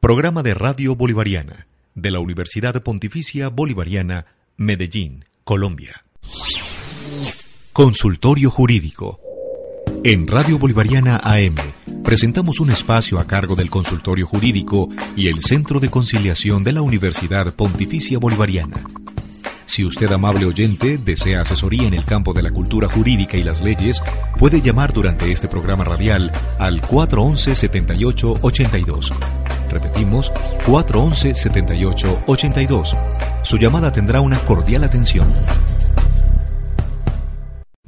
Programa de Radio Bolivariana de la Universidad Pontificia Bolivariana, Medellín, Colombia. Consultorio Jurídico. En Radio Bolivariana AM presentamos un espacio a cargo del Consultorio Jurídico y el Centro de Conciliación de la Universidad Pontificia Bolivariana. Si usted, amable oyente, desea asesoría en el campo de la cultura jurídica y las leyes, puede llamar durante este programa radial al 411-7882. Repetimos, 411-7882. Su llamada tendrá una cordial atención.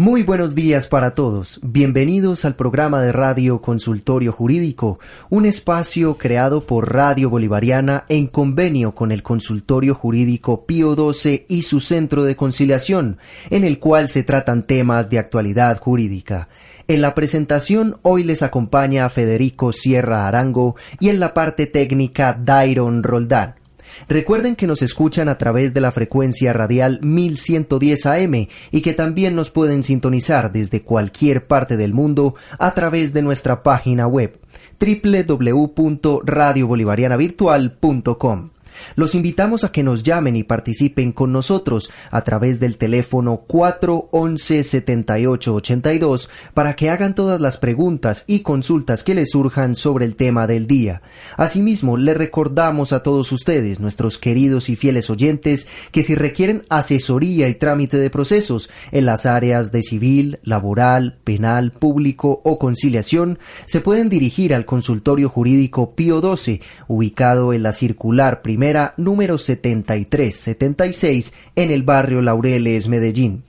Muy buenos días para todos. Bienvenidos al programa de radio Consultorio Jurídico, un espacio creado por Radio Bolivariana en convenio con el Consultorio Jurídico Pío XII y su Centro de Conciliación, en el cual se tratan temas de actualidad jurídica. En la presentación hoy les acompaña Federico Sierra Arango y en la parte técnica Dairon Roldán. Recuerden que nos escuchan a través de la frecuencia radial 1110 AM y que también nos pueden sintonizar desde cualquier parte del mundo a través de nuestra página web www.radiobolivarianavirtual.com. Los invitamos a que nos llamen y participen con nosotros a través del teléfono 411-7882 para que hagan todas las preguntas y consultas que les surjan sobre el tema del día. Asimismo, le recordamos a todos ustedes, nuestros queridos y fieles oyentes, que si requieren asesoría y trámite de procesos en las áreas de civil, laboral, penal, público o conciliación, se pueden dirigir al consultorio jurídico Pío 12, ubicado en la circular primera número 7376 en el barrio Laureles, Medellín.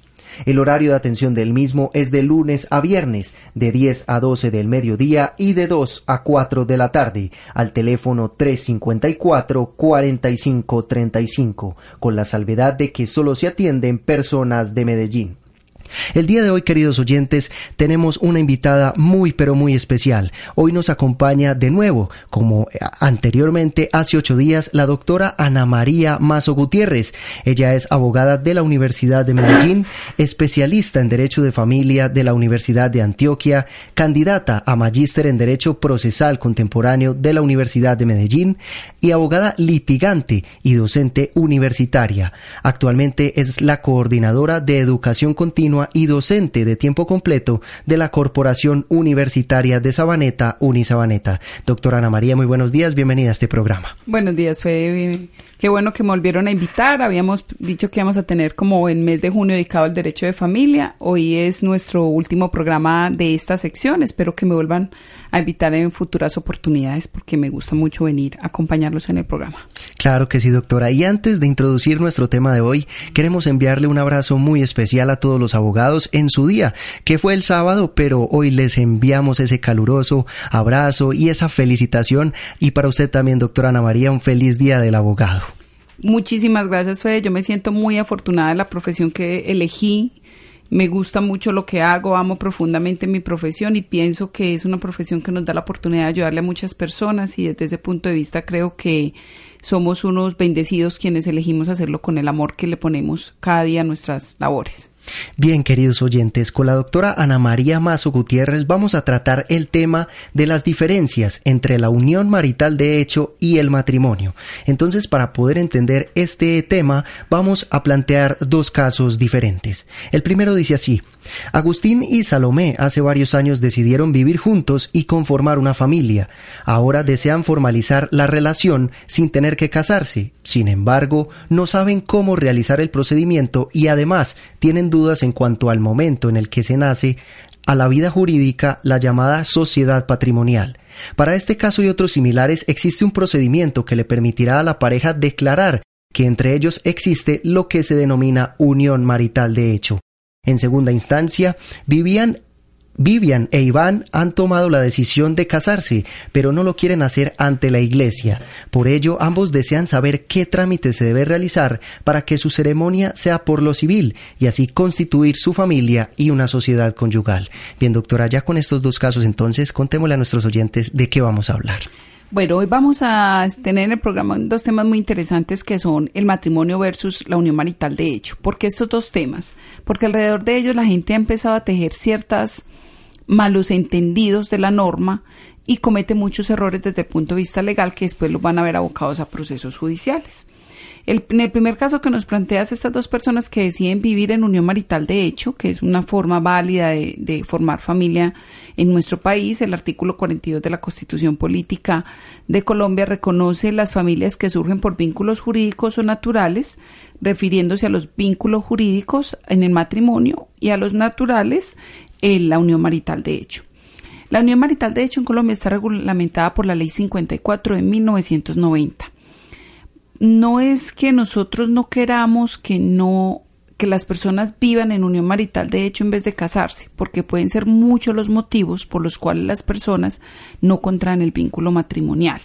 El horario de atención del mismo es de lunes a viernes, de 10 a 12 del mediodía y de 2 a 4 de la tarde, al teléfono 354-4535, con la salvedad de que solo se atienden personas de Medellín. El día de hoy, queridos oyentes, tenemos una invitada muy pero muy especial. Hoy nos acompaña de nuevo, como eh, anteriormente hace ocho días, la doctora Ana María Mazo Gutiérrez. Ella es abogada de la Universidad de Medellín, especialista en Derecho de Familia de la Universidad de Antioquia, candidata a magíster en Derecho Procesal Contemporáneo de la Universidad de Medellín y abogada litigante y docente universitaria. Actualmente es la coordinadora de Educación Continua y docente de tiempo completo de la Corporación Universitaria de Sabaneta, Unisabaneta. Doctora Ana María, muy buenos días, bienvenida a este programa. Buenos días, Fede. Qué bueno que me volvieron a invitar. Habíamos dicho que íbamos a tener como el mes de junio dedicado al derecho de familia. Hoy es nuestro último programa de esta sección. Espero que me vuelvan a invitar en futuras oportunidades porque me gusta mucho venir a acompañarlos en el programa. Claro que sí, doctora. Y antes de introducir nuestro tema de hoy, queremos enviarle un abrazo muy especial a todos los abogados en su día, que fue el sábado, pero hoy les enviamos ese caluroso abrazo y esa felicitación. Y para usted también, doctora Ana María, un feliz día del abogado. Muchísimas gracias, Fede. Yo me siento muy afortunada en la profesión que elegí. Me gusta mucho lo que hago, amo profundamente mi profesión y pienso que es una profesión que nos da la oportunidad de ayudarle a muchas personas y desde ese punto de vista creo que somos unos bendecidos quienes elegimos hacerlo con el amor que le ponemos cada día a nuestras labores. Bien, queridos oyentes, con la doctora Ana María Mazo Gutiérrez vamos a tratar el tema de las diferencias entre la unión marital de hecho y el matrimonio. Entonces, para poder entender este tema, vamos a plantear dos casos diferentes. El primero dice así, Agustín y Salomé hace varios años decidieron vivir juntos y conformar una familia. Ahora desean formalizar la relación sin tener que casarse. Sin embargo, no saben cómo realizar el procedimiento y además tienen dudas en cuanto al momento en el que se nace a la vida jurídica la llamada sociedad patrimonial. Para este caso y otros similares existe un procedimiento que le permitirá a la pareja declarar que entre ellos existe lo que se denomina unión marital de hecho. En segunda instancia, vivían Vivian e Iván han tomado la decisión de casarse, pero no lo quieren hacer ante la iglesia. Por ello, ambos desean saber qué trámite se debe realizar para que su ceremonia sea por lo civil y así constituir su familia y una sociedad conyugal. Bien, doctora, ya con estos dos casos, entonces, contémosle a nuestros oyentes de qué vamos a hablar. Bueno, hoy vamos a tener en el programa dos temas muy interesantes que son el matrimonio versus la unión marital de hecho. ¿Por qué estos dos temas? Porque alrededor de ellos la gente ha empezado a tejer ciertas malos entendidos de la norma y comete muchos errores desde el punto de vista legal que después los van a ver abocados a procesos judiciales. en el primer caso que nos planteas, estas dos personas que deciden vivir en unión marital de hecho, que es una forma válida de, de, formar familia en nuestro país, el artículo 42 de la Constitución Política de Colombia reconoce las familias que surgen por vínculos jurídicos o naturales, refiriéndose a los vínculos jurídicos en el matrimonio y a los naturales la unión marital de hecho. La unión marital de hecho en Colombia está regulamentada por la Ley 54 de 1990. No es que nosotros no queramos que no que las personas vivan en unión marital de hecho en vez de casarse, porque pueden ser muchos los motivos por los cuales las personas no contraen el vínculo matrimonial.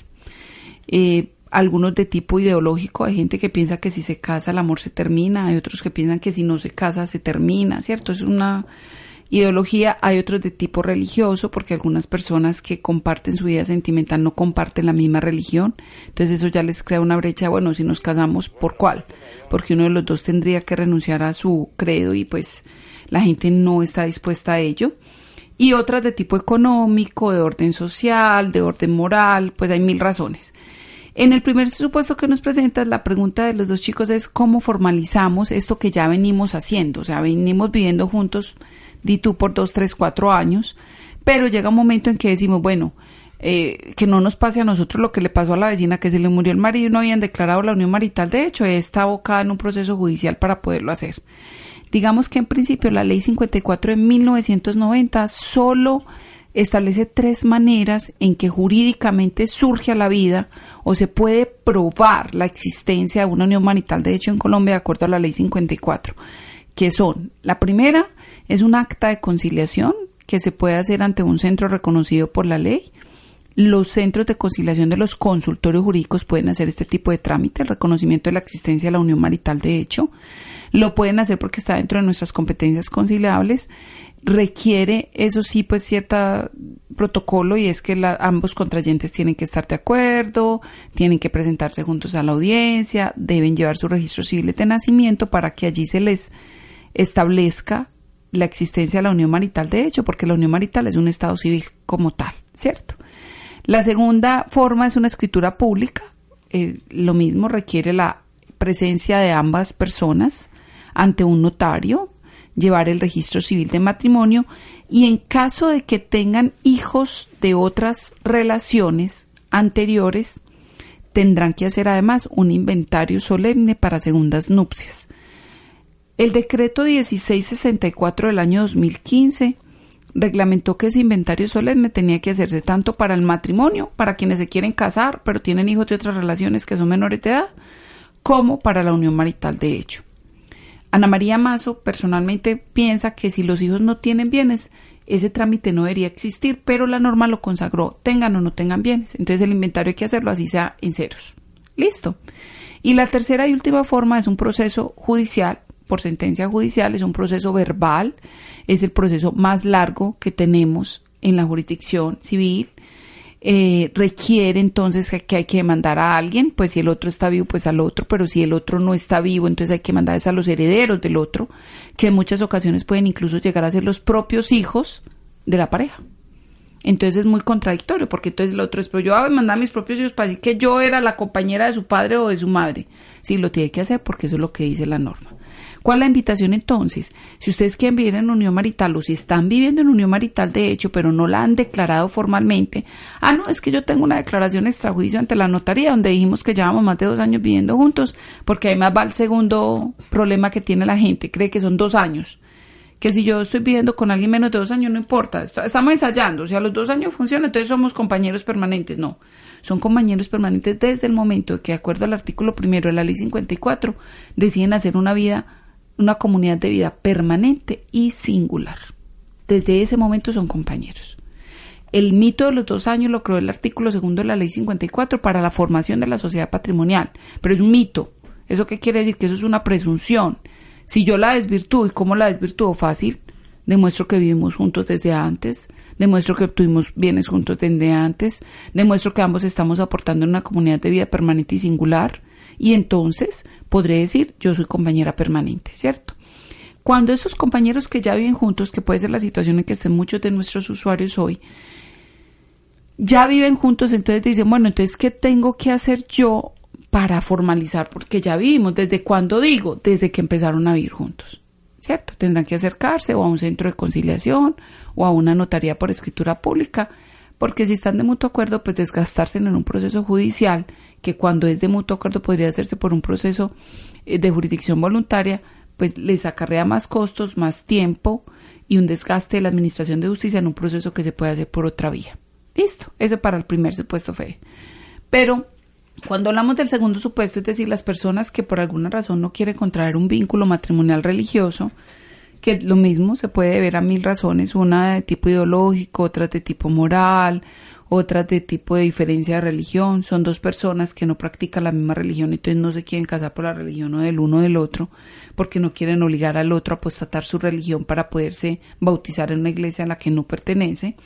Eh, algunos de tipo ideológico, hay gente que piensa que si se casa el amor se termina, hay otros que piensan que si no se casa se termina, ¿cierto? Es una ideología, hay otros de tipo religioso, porque algunas personas que comparten su vida sentimental no comparten la misma religión, entonces eso ya les crea una brecha, bueno, si nos casamos, ¿por cuál? Porque uno de los dos tendría que renunciar a su credo y pues la gente no está dispuesta a ello. Y otras de tipo económico, de orden social, de orden moral, pues hay mil razones. En el primer supuesto que nos presentas, la pregunta de los dos chicos es cómo formalizamos esto que ya venimos haciendo, o sea, venimos viviendo juntos di tú por dos, tres, cuatro años, pero llega un momento en que decimos, bueno, eh, que no nos pase a nosotros lo que le pasó a la vecina que se le murió el marido y no habían declarado la unión marital. De hecho, está abocada en un proceso judicial para poderlo hacer. Digamos que en principio la ley 54 de 1990 solo establece tres maneras en que jurídicamente surge a la vida o se puede probar la existencia de una unión marital de hecho en Colombia de acuerdo a la ley 54, que son la primera, es un acta de conciliación que se puede hacer ante un centro reconocido por la ley. Los centros de conciliación de los consultorios jurídicos pueden hacer este tipo de trámite, el reconocimiento de la existencia de la unión marital de hecho. Lo pueden hacer porque está dentro de nuestras competencias conciliables. Requiere, eso sí, pues cierto protocolo y es que ambos contrayentes tienen que estar de acuerdo, tienen que presentarse juntos a la audiencia, deben llevar su registro civil de nacimiento para que allí se les establezca la existencia de la unión marital de hecho, porque la unión marital es un estado civil como tal, ¿cierto? La segunda forma es una escritura pública, eh, lo mismo requiere la presencia de ambas personas ante un notario, llevar el registro civil de matrimonio y en caso de que tengan hijos de otras relaciones anteriores, tendrán que hacer además un inventario solemne para segundas nupcias. El decreto 1664 del año 2015 reglamentó que ese inventario solemne tenía que hacerse tanto para el matrimonio, para quienes se quieren casar, pero tienen hijos de otras relaciones que son menores de edad, como para la unión marital de hecho. Ana María Mazo personalmente piensa que si los hijos no tienen bienes, ese trámite no debería existir, pero la norma lo consagró, tengan o no tengan bienes. Entonces el inventario hay que hacerlo así sea en ceros. Listo. Y la tercera y última forma es un proceso judicial por sentencia judicial, es un proceso verbal, es el proceso más largo que tenemos en la jurisdicción civil. Eh, requiere entonces que, hay que mandar a alguien, pues si el otro está vivo, pues al otro, pero si el otro no está vivo, entonces hay que mandar a los herederos del otro, que en muchas ocasiones pueden incluso llegar a ser los propios hijos de la pareja. Entonces es muy contradictorio, porque entonces el otro es, pero yo voy a mandar a mis propios hijos para decir que yo era la compañera de su padre o de su madre. Sí, lo tiene que hacer porque eso es lo que dice la norma. ¿Cuál es la invitación entonces? Si ustedes quieren vivir en unión marital o si están viviendo en unión marital de hecho, pero no la han declarado formalmente, ah, no, es que yo tengo una declaración extrajuicio ante la notaría donde dijimos que llevamos más de dos años viviendo juntos, porque además va el segundo problema que tiene la gente, cree que son dos años que si yo estoy viviendo con alguien menos de dos años, no importa, estamos ensayando, si a los dos años funciona, entonces somos compañeros permanentes, no, son compañeros permanentes desde el momento que, de acuerdo al artículo primero de la ley 54, deciden hacer una vida una comunidad de vida permanente y singular. desde ese momento son compañeros. El mito de los dos años lo creó el artículo segundo de la ley 54 para la formación de la sociedad patrimonial, pero es un mito. ¿Eso qué quiere decir? Que eso es una presunción. Si yo la desvirtúo, ¿y cómo la desvirtúo? Fácil. Demuestro que vivimos juntos desde antes, demuestro que obtuvimos bienes juntos desde antes, demuestro que ambos estamos aportando en una comunidad de vida permanente y singular, y entonces podré decir yo soy compañera permanente, ¿cierto? Cuando esos compañeros que ya viven juntos, que puede ser la situación en que estén muchos de nuestros usuarios hoy, ya viven juntos, entonces dicen, bueno, entonces, ¿qué tengo que hacer yo para formalizar? Porque ya vivimos, ¿desde cuándo digo? Desde que empezaron a vivir juntos, ¿cierto? Tendrán que acercarse o a un centro de conciliación o a una notaría por escritura pública, porque si están de mutuo acuerdo, pues desgastarse en un proceso judicial, que cuando es de mutuo acuerdo podría hacerse por un proceso eh, de jurisdicción voluntaria, pues les acarrea más costos, más tiempo y un desgaste de la Administración de Justicia en un proceso que se puede hacer por otra vía. Listo, eso para el primer supuesto fe. Pero cuando hablamos del segundo supuesto, es decir, las personas que por alguna razón no quieren contraer un vínculo matrimonial religioso, que lo mismo se puede ver a mil razones, una de tipo ideológico, otra de tipo moral, otras de tipo de diferencia de religión, son dos personas que no practican la misma religión, entonces no se quieren casar por la religión o del uno o del otro, porque no quieren obligar al otro a apostatar su religión para poderse bautizar en una iglesia a la que no pertenece.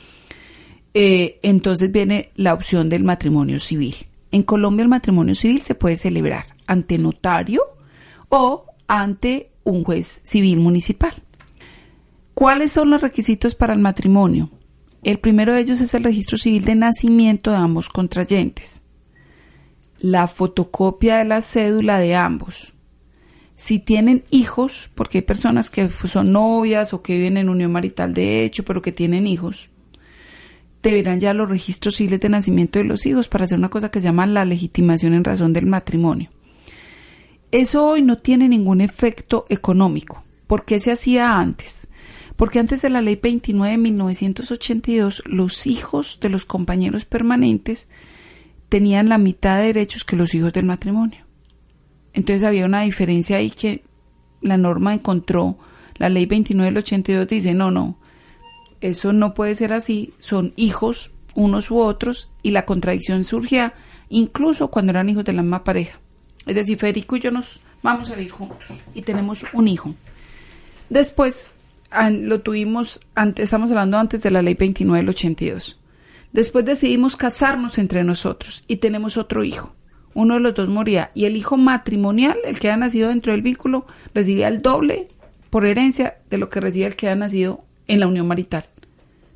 Eh, entonces viene la opción del matrimonio civil. En Colombia el matrimonio civil se puede celebrar ante notario o ante un juez civil municipal. ¿Cuáles son los requisitos para el matrimonio? El primero de ellos es el registro civil de nacimiento de ambos contrayentes, la fotocopia de la cédula de ambos. Si tienen hijos, porque hay personas que son novias o que viven en unión marital de hecho, pero que tienen hijos, deberán ya los registros civiles de nacimiento de los hijos para hacer una cosa que se llama la legitimación en razón del matrimonio. Eso hoy no tiene ningún efecto económico. ¿Por qué se hacía antes? Porque antes de la ley 29 de 1982 los hijos de los compañeros permanentes tenían la mitad de derechos que los hijos del matrimonio. Entonces había una diferencia ahí que la norma encontró, la ley 29 del 82 dice, no, no, eso no puede ser así, son hijos unos u otros y la contradicción surgía incluso cuando eran hijos de la misma pareja. Es decir, Federico y yo nos vamos a vivir juntos y tenemos un hijo. Después lo tuvimos, antes, estamos hablando antes de la ley 29 del 82. Después decidimos casarnos entre nosotros y tenemos otro hijo. Uno de los dos moría y el hijo matrimonial, el que ha nacido dentro del vínculo, recibía el doble por herencia de lo que recibía el que ha nacido en la unión marital.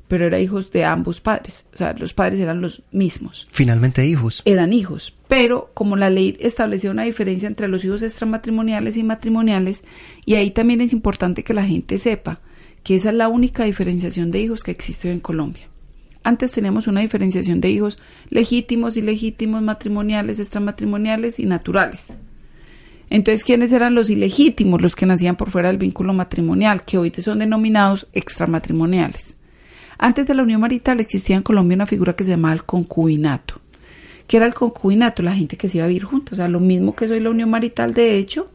Pero eran hijos de ambos padres, o sea, los padres eran los mismos. Finalmente hijos. Eran hijos, pero como la ley establecía una diferencia entre los hijos extramatrimoniales y matrimoniales, y ahí también es importante que la gente sepa que esa es la única diferenciación de hijos que existe en Colombia. Antes teníamos una diferenciación de hijos legítimos, ilegítimos, matrimoniales, extramatrimoniales y naturales. Entonces, ¿quiénes eran los ilegítimos? Los que nacían por fuera del vínculo matrimonial, que hoy son denominados extramatrimoniales. Antes de la unión marital existía en Colombia una figura que se llamaba el concubinato. ¿Qué era el concubinato? La gente que se iba a vivir juntos. O sea, lo mismo que soy la unión marital, de hecho,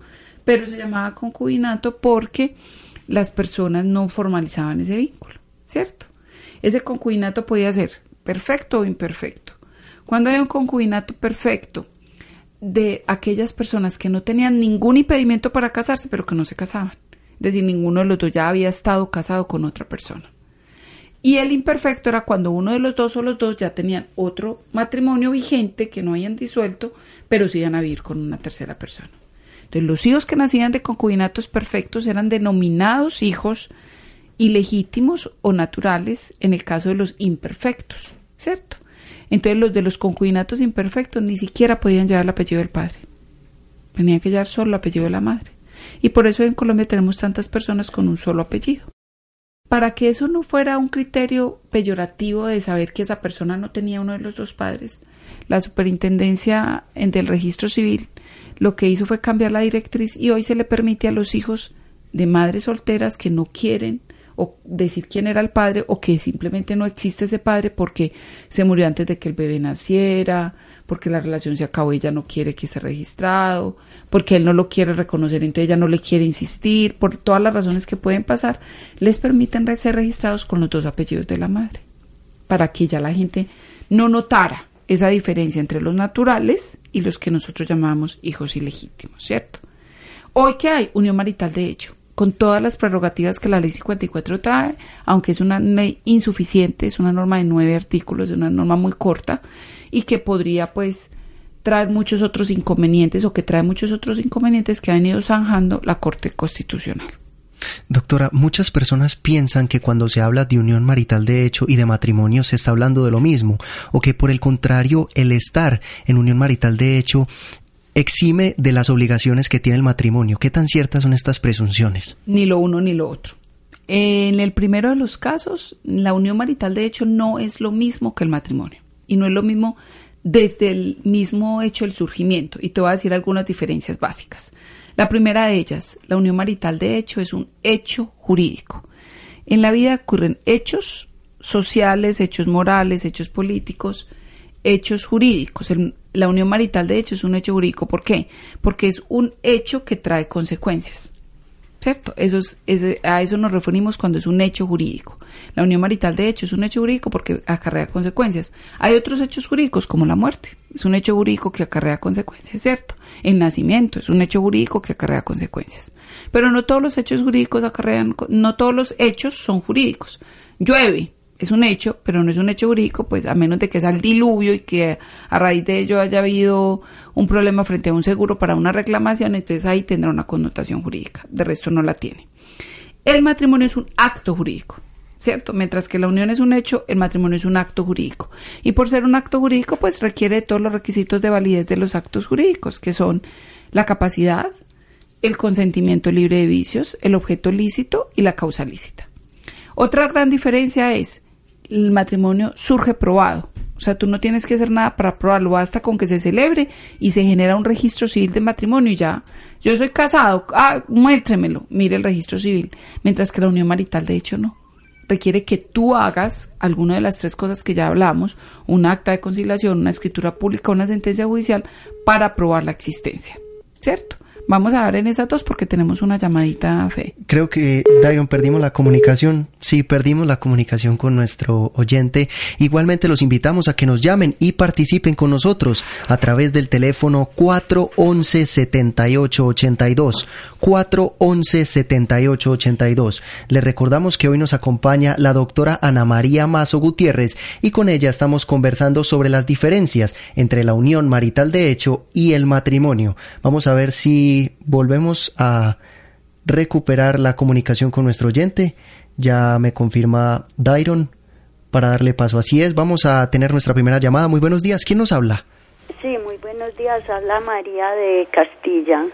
pero se llamaba concubinato porque las personas no formalizaban ese vínculo, ¿cierto? Ese concubinato podía ser perfecto o imperfecto. Cuando hay un concubinato perfecto de aquellas personas que no tenían ningún impedimento para casarse, pero que no se casaban, es decir, ninguno de los dos ya había estado casado con otra persona. Y el imperfecto era cuando uno de los dos o los dos ya tenían otro matrimonio vigente que no habían disuelto, pero sí iban a vivir con una tercera persona. Entonces, los hijos que nacían de concubinatos perfectos eran denominados hijos ilegítimos o naturales en el caso de los imperfectos, ¿cierto? Entonces, los de los concubinatos imperfectos ni siquiera podían llevar el apellido del padre. Tenían que llevar solo el apellido de la madre. Y por eso en Colombia tenemos tantas personas con un solo apellido. Para que eso no fuera un criterio peyorativo de saber que esa persona no tenía uno de los dos padres, la superintendencia del registro civil lo que hizo fue cambiar la directriz y hoy se le permite a los hijos de madres solteras que no quieren o decir quién era el padre o que simplemente no existe ese padre porque se murió antes de que el bebé naciera, porque la relación se acabó y ella no quiere que esté registrado, porque él no lo quiere reconocer, entonces ella no le quiere insistir, por todas las razones que pueden pasar, les permiten ser registrados con los dos apellidos de la madre, para que ya la gente no notara esa diferencia entre los naturales y los que nosotros llamamos hijos ilegítimos, ¿cierto? Hoy que hay unión marital de hecho, con todas las prerrogativas que la ley 54 trae, aunque es una ley insuficiente, es una norma de nueve artículos, es una norma muy corta y que podría pues traer muchos otros inconvenientes o que trae muchos otros inconvenientes que ha venido zanjando la Corte Constitucional. Doctora, muchas personas piensan que cuando se habla de unión marital de hecho y de matrimonio se está hablando de lo mismo, o que por el contrario el estar en unión marital de hecho exime de las obligaciones que tiene el matrimonio. ¿Qué tan ciertas son estas presunciones? Ni lo uno ni lo otro. En el primero de los casos, la unión marital de hecho no es lo mismo que el matrimonio. Y no es lo mismo desde el mismo hecho del surgimiento. Y te voy a decir algunas diferencias básicas. La primera de ellas, la unión marital de hecho es un hecho jurídico. En la vida ocurren hechos sociales, hechos morales, hechos políticos, hechos jurídicos. la unión marital, de hecho, es un hecho jurídico. ¿Por qué? Porque es un hecho que trae consecuencias. ¿Cierto? Eso es, a eso nos referimos cuando es un hecho jurídico. La unión marital, de hecho, es un hecho jurídico porque acarrea consecuencias. Hay otros hechos jurídicos, como la muerte. Es un hecho jurídico que acarrea consecuencias, ¿cierto? El nacimiento es un hecho jurídico que acarrea consecuencias. Pero no todos los hechos jurídicos acarrean, no todos los hechos son jurídicos. Llueve, es un hecho, pero no es un hecho jurídico, pues a menos de que sea el diluvio y que a raíz de ello haya habido un problema frente a un seguro para una reclamación, entonces ahí tendrá una connotación jurídica, de resto no la tiene. El matrimonio es un acto jurídico, ¿cierto? Mientras que la unión es un hecho, el matrimonio es un acto jurídico. Y por ser un acto jurídico, pues requiere todos los requisitos de validez de los actos jurídicos, que son la capacidad, el consentimiento libre de vicios, el objeto lícito y la causa lícita. Otra gran diferencia es el matrimonio surge probado. O sea, tú no tienes que hacer nada para probarlo, basta con que se celebre y se genera un registro civil de matrimonio y ya. Yo soy casado, ah, muéstremelo, mire el registro civil. Mientras que la unión marital, de hecho, no. Requiere que tú hagas alguna de las tres cosas que ya hablamos, un acta de conciliación, una escritura pública, una sentencia judicial, para probar la existencia. ¿Cierto? Vamos a dar en esas dos porque tenemos una llamadita fe. Creo que, Dairon, perdimos la comunicación. Sí, perdimos la comunicación con nuestro oyente. Igualmente los invitamos a que nos llamen y participen con nosotros a través del teléfono 411-7882. 411-7882. Les recordamos que hoy nos acompaña la doctora Ana María Mazo Gutiérrez y con ella estamos conversando sobre las diferencias entre la unión marital de hecho y el matrimonio. Vamos a ver si volvemos a recuperar la comunicación con nuestro oyente. Ya me confirma Dairon para darle paso. Así es, vamos a tener nuestra primera llamada. Muy buenos días. ¿Quién nos habla? Sí, muy buenos días. Habla María de Castilla.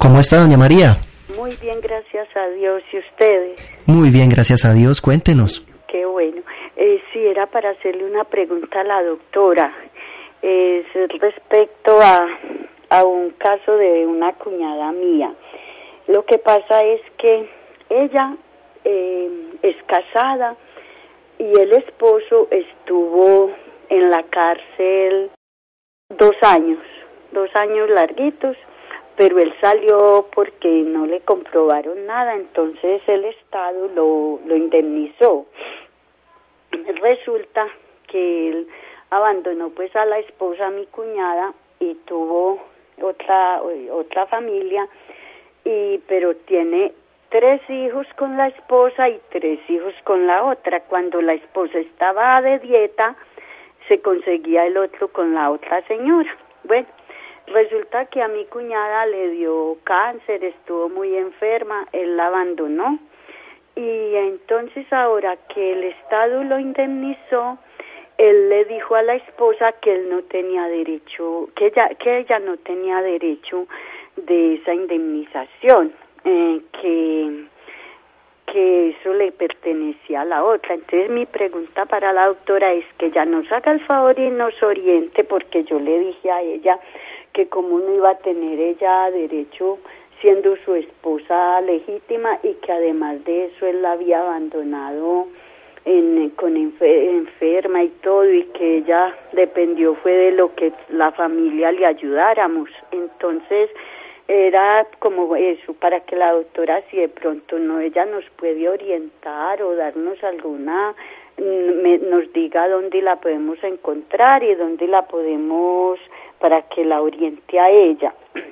¿Cómo está, doña María? Muy bien, gracias a Dios. ¿Y ustedes? Muy bien, gracias a Dios. Cuéntenos. Qué bueno. Eh, sí, era para hacerle una pregunta a la doctora. Es respecto a a un caso de una cuñada mía. Lo que pasa es que ella eh, es casada y el esposo estuvo en la cárcel dos años, dos años larguitos, pero él salió porque no le comprobaron nada, entonces el Estado lo, lo indemnizó. Resulta que él abandonó pues a la esposa, mi cuñada, y tuvo otra, otra familia, y, pero tiene tres hijos con la esposa y tres hijos con la otra. Cuando la esposa estaba de dieta, se conseguía el otro con la otra señora. Bueno, resulta que a mi cuñada le dio cáncer, estuvo muy enferma, él la abandonó. Y entonces ahora que el Estado lo indemnizó, él le dijo a la esposa que él no tenía derecho, que ella, que ella no tenía derecho de esa indemnización, eh, que, que eso le pertenecía a la otra. Entonces mi pregunta para la doctora es que ella nos haga el favor y nos oriente, porque yo le dije a ella que como no iba a tener ella derecho siendo su esposa legítima y que además de eso él la había abandonado en, con enferma y todo y que ella dependió fue de lo que la familia le ayudáramos. Entonces era como eso, para que la doctora si de pronto no, ella nos puede orientar o darnos alguna, mm, nos diga dónde la podemos encontrar y dónde la podemos, para que la oriente a ella.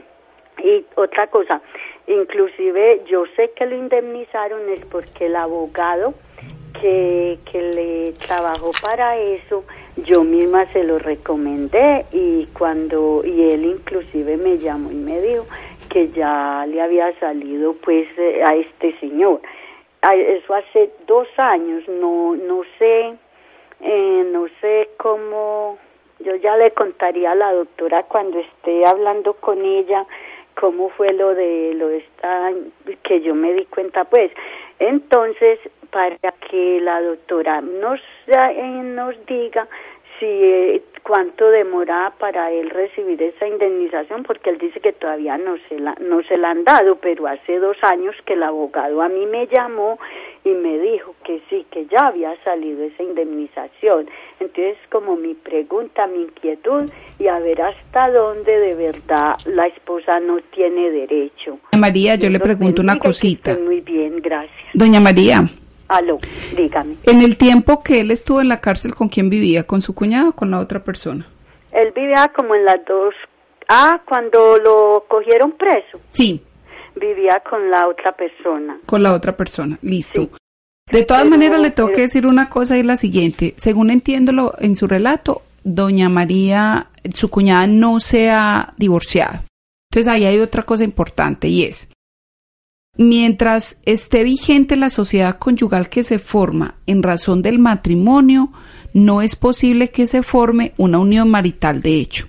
Y otra cosa, inclusive yo sé que lo indemnizaron es porque el abogado que, que le trabajó para eso, yo misma se lo recomendé y cuando, y él inclusive me llamó y me dijo que ya le había salido pues eh, a este señor. Eso hace dos años, no, no sé, eh, no sé cómo, yo ya le contaría a la doctora cuando esté hablando con ella cómo fue lo de lo de esta que yo me di cuenta pues. Entonces para que la doctora nos eh, nos diga si eh, cuánto demora para él recibir esa indemnización porque él dice que todavía no se la no se la han dado pero hace dos años que el abogado a mí me llamó y me dijo que sí que ya había salido esa indemnización entonces como mi pregunta mi inquietud y a ver hasta dónde de verdad la esposa no tiene derecho María yo le pregunto una cosita muy bien gracias doña María Aló, dígame. En el tiempo que él estuvo en la cárcel, ¿con quién vivía? ¿Con su cuñado o con la otra persona? Él vivía como en las dos. Ah, cuando lo cogieron preso. Sí. Vivía con la otra persona. Con la otra persona, listo. De todas maneras, le tengo que decir una cosa y la siguiente. Según entiendo en su relato, doña María, su cuñada, no se ha divorciado. Entonces ahí hay otra cosa importante y es, mientras esté vigente la sociedad conyugal que se forma en razón del matrimonio, no es posible que se forme una unión marital de hecho,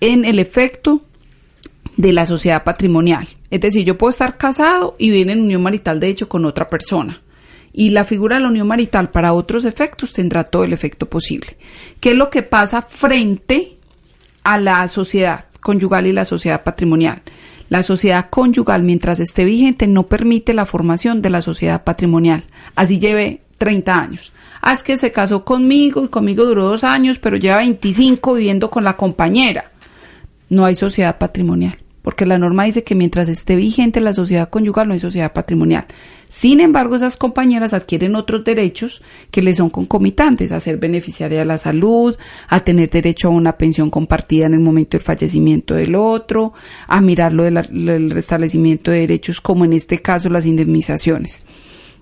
en el efecto de la sociedad patrimonial. Es decir, yo puedo estar casado y vivir en unión marital de hecho con otra persona. Y la figura de la unión marital para otros efectos tendrá todo el efecto posible. ¿Qué es lo que pasa frente a la sociedad conyugal y la sociedad patrimonial? La sociedad conyugal, mientras esté vigente, no permite la formación de la sociedad patrimonial. Así lleve 30 años. Ah, es que se casó conmigo y conmigo duró dos años, pero lleva 25 viviendo con la compañera. No hay sociedad patrimonial porque la norma dice que mientras esté vigente la sociedad conyugal no hay sociedad patrimonial. Sin embargo, esas compañeras adquieren otros derechos que les son concomitantes, a ser beneficiaria de la salud, a tener derecho a una pensión compartida en el momento del fallecimiento del otro, a mirar lo del restablecimiento de derechos, como en este caso las indemnizaciones.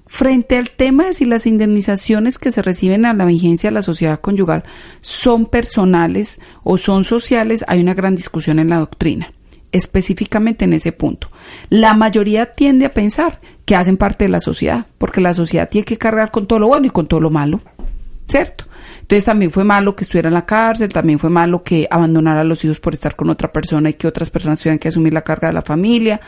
Frente al tema de si las indemnizaciones que se reciben a la vigencia de la sociedad conyugal son personales o son sociales, hay una gran discusión en la doctrina específicamente en ese punto. La mayoría tiende a pensar que hacen parte de la sociedad, porque la sociedad tiene que cargar con todo lo bueno y con todo lo malo, ¿cierto? Entonces también fue malo que estuviera en la cárcel, también fue malo que abandonara a los hijos por estar con otra persona y que otras personas tuvieran que asumir la carga de la familia.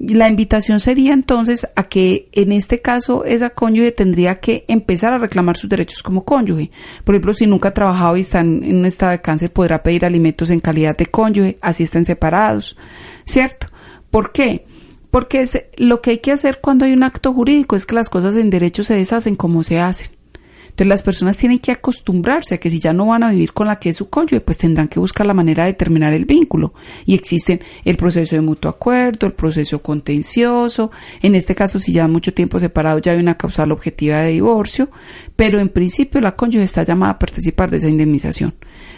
La invitación sería entonces a que en este caso esa cónyuge tendría que empezar a reclamar sus derechos como cónyuge. Por ejemplo, si nunca ha trabajado y está en un estado de cáncer, podrá pedir alimentos en calidad de cónyuge, así estén separados, ¿cierto? ¿Por qué? Porque es, lo que hay que hacer cuando hay un acto jurídico es que las cosas en derecho se deshacen como se hacen. Entonces las personas tienen que acostumbrarse a que si ya no van a vivir con la que es su cónyuge, pues tendrán que buscar la manera de terminar el vínculo. Y existen el proceso de mutuo acuerdo, el proceso contencioso. En este caso, si ya mucho tiempo separado, ya hay una causal objetiva de divorcio. Pero en principio la cónyuge está llamada a participar de esa indemnización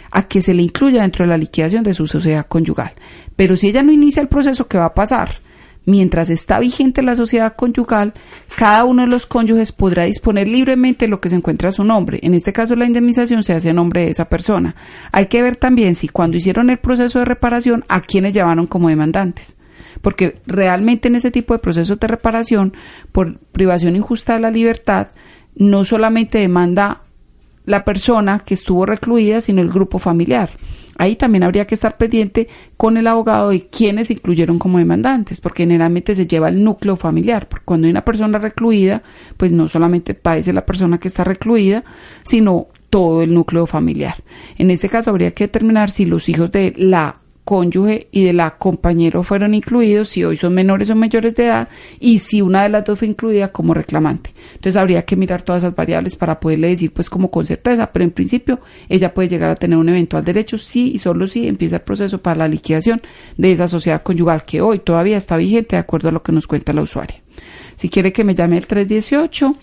a que se le incluya dentro de la liquidación de su sociedad conyugal. Pero si ella no inicia el proceso, ¿qué va a pasar? Mientras está vigente la sociedad conyugal, cada uno de los cónyuges podrá disponer libremente lo que se encuentra a su nombre. En este caso, la indemnización se hace a nombre de esa persona. Hay que ver también si cuando hicieron el proceso de reparación, a quienes llevaron como demandantes. Porque realmente en ese tipo de procesos de reparación, por privación injusta de la libertad, no solamente demanda la persona que estuvo recluida, sino el grupo familiar. Ahí también habría que estar pendiente con el abogado de quienes incluyeron como demandantes, porque generalmente se lleva el núcleo familiar. Porque cuando hay una persona recluida, pues no solamente padece la persona que está recluida, sino todo el núcleo familiar. En este caso habría que determinar si los hijos de la cónyuge y de la compañero fueron incluidos, si hoy son menores o mayores de edad, y si una de las dos fue incluida como reclamante. Entonces habría que mirar todas esas variables para poderle decir pues como con certeza, pero en principio ella puede llegar a tener un eventual derecho si y solo si empieza el proceso para la liquidación de esa sociedad conyugal que hoy todavía está vigente de acuerdo a lo que nos cuenta la usuaria. Si quiere que me llame el 318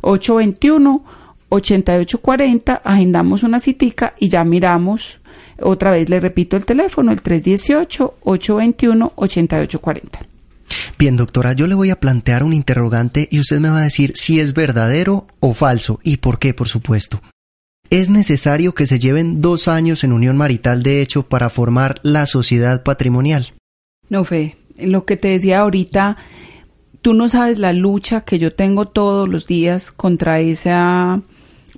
821 8840, agendamos una citica y ya miramos otra vez le repito el teléfono, el 318-821-8840. Bien, doctora, yo le voy a plantear un interrogante y usted me va a decir si es verdadero o falso y por qué, por supuesto. ¿Es necesario que se lleven dos años en unión marital de hecho para formar la sociedad patrimonial? No, Fe, lo que te decía ahorita, tú no sabes la lucha que yo tengo todos los días contra esa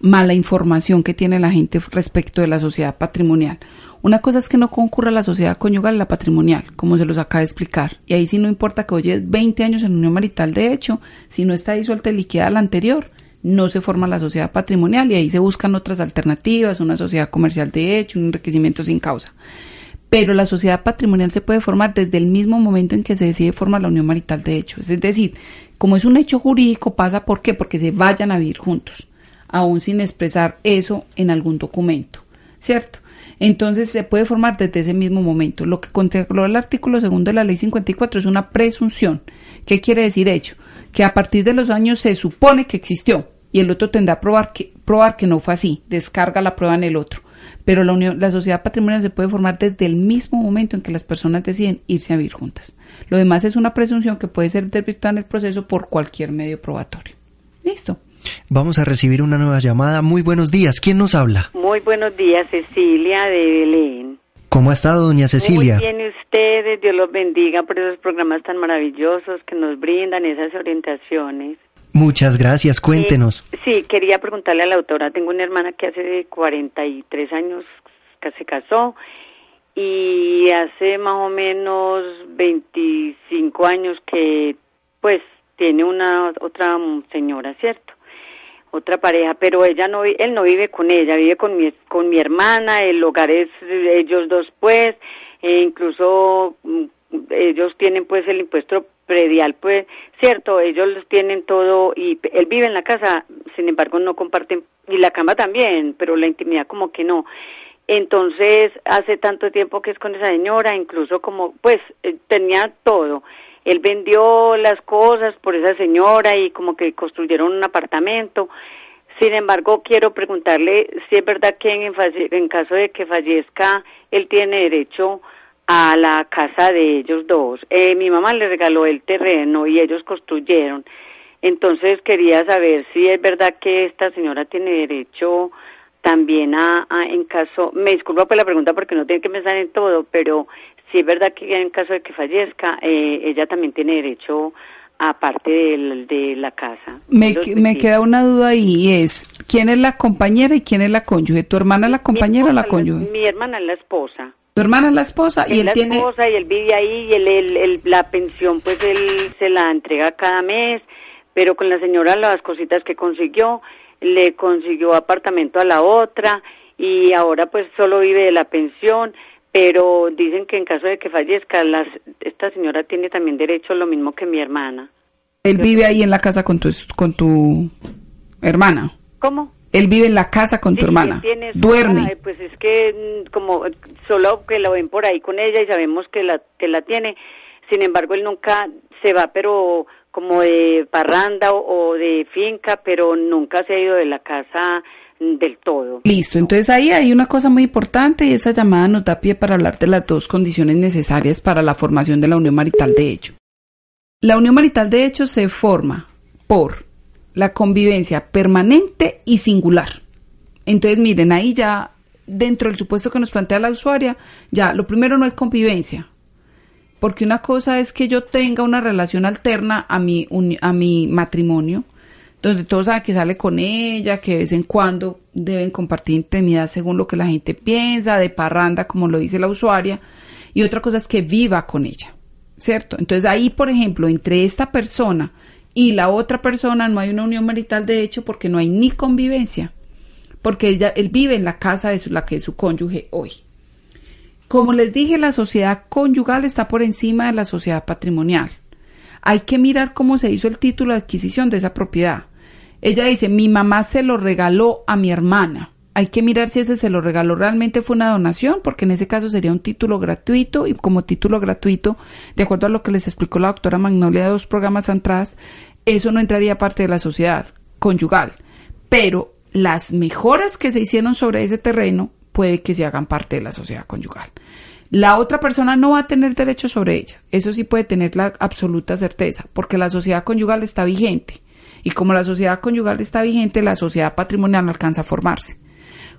mala información que tiene la gente respecto de la sociedad patrimonial. Una cosa es que no concurra la sociedad conyugal la patrimonial, como se los acaba de explicar. Y ahí sí no importa que oye 20 años en unión marital, de hecho, si no está disuelta y liquidada la anterior, no se forma la sociedad patrimonial y ahí se buscan otras alternativas, una sociedad comercial de hecho, un enriquecimiento sin causa. Pero la sociedad patrimonial se puede formar desde el mismo momento en que se decide formar la unión marital de hecho. Es decir, como es un hecho jurídico, pasa ¿por qué? Porque se vayan a vivir juntos aún sin expresar eso en algún documento, ¿cierto? Entonces se puede formar desde ese mismo momento. Lo que contempló el artículo segundo de la ley 54 es una presunción. ¿Qué quiere decir hecho? Que a partir de los años se supone que existió y el otro tendrá a probar que, probar que no fue así, descarga la prueba en el otro. Pero la, unión, la sociedad patrimonial se puede formar desde el mismo momento en que las personas deciden irse a vivir juntas. Lo demás es una presunción que puede ser interpretada en el proceso por cualquier medio probatorio. Listo. Vamos a recibir una nueva llamada. Muy buenos días. ¿Quién nos habla? Muy buenos días, Cecilia de Belén. ¿Cómo ha estado, doña Cecilia? Muy bien, ustedes. Dios los bendiga por esos programas tan maravillosos que nos brindan esas orientaciones. Muchas gracias. Cuéntenos. sí, quería preguntarle a la autora. Tengo una hermana que hace 43 años que se casó y hace más o menos 25 años que, pues, tiene una otra señora, ¿cierto? Otra pareja, pero ella no, él no vive con ella, vive con mi, con mi hermana, el hogar es ellos dos pues, e incluso mm, ellos tienen pues el impuesto predial pues, cierto, ellos tienen todo y él vive en la casa, sin embargo no comparten, y la cama también, pero la intimidad como que no. Entonces, hace tanto tiempo que es con esa señora, incluso como, pues, eh, tenía todo él vendió las cosas por esa señora y como que construyeron un apartamento. Sin embargo, quiero preguntarle si es verdad que en, caso de que fallezca, él tiene derecho a la casa de ellos dos. Eh, mi mamá le regaló el terreno y ellos construyeron. Entonces quería saber si es verdad que esta señora tiene derecho también a, a, en caso, me disculpa por la pregunta porque no tiene que pensar en todo, pero si es verdad que en caso de que fallezca, eh, ella también tiene derecho a parte de, la casa. Me, me queda una duda ahí y es, ¿quién es la compañera y quién es la cónyuge? ¿Tu hermana es la compañera o la cónyuge? Mi hermana es la esposa. ¿Tu hermana es la esposa? y él la esposa y él vive ahí y él, la pensión pues él se la entrega cada mes, pero con la señora las cositas que consiguió, le consiguió apartamento a la otra y ahora pues solo vive de la pensión pero dicen que en caso de que fallezca, las, esta señora tiene también derecho a lo mismo que mi hermana. Él vive ahí en la casa con tu, con tu hermana. ¿Cómo? Él vive en la casa con tu hermana. Duerme. pues es que mm, como solo que lo ven por ahí con ella y sabemos que la que la tiene. Sin embargo, él nunca se va, pero como de parranda o de finca, pero nunca se ha ido de la casa del todo. Listo, entonces ahí hay una cosa muy importante y esa llamada nos da pie para hablar de las dos condiciones necesarias para la formación de la unión marital de hecho. La unión marital de hecho se forma por la convivencia permanente y singular. Entonces miren, ahí ya dentro del supuesto que nos plantea la usuaria, ya lo primero no es convivencia, porque una cosa es que yo tenga una relación alterna a mi, a mi matrimonio, donde todos saben que sale con ella, que de vez en cuando deben compartir intimidad según lo que la gente piensa, de parranda, como lo dice la usuaria, y otra cosa es que viva con ella, ¿cierto? Entonces ahí, por ejemplo, entre esta persona y la otra persona no hay una unión marital de hecho porque no hay ni convivencia, porque ella, él vive en la casa de su, la que es su cónyuge hoy. Como les dije, la sociedad conyugal está por encima de la sociedad patrimonial. Hay que mirar cómo se hizo el título de adquisición de esa propiedad. Ella dice, mi mamá se lo regaló a mi hermana. Hay que mirar si ese se lo regaló realmente fue una donación, porque en ese caso sería un título gratuito y como título gratuito, de acuerdo a lo que les explicó la doctora Magnolia dos programas atrás, eso no entraría parte de la sociedad conyugal. Pero las mejoras que se hicieron sobre ese terreno puede que se hagan parte de la sociedad conyugal. La otra persona no va a tener derecho sobre ella. Eso sí puede tener la absoluta certeza, porque la sociedad conyugal está vigente. Y como la sociedad conyugal está vigente, la sociedad patrimonial no alcanza a formarse.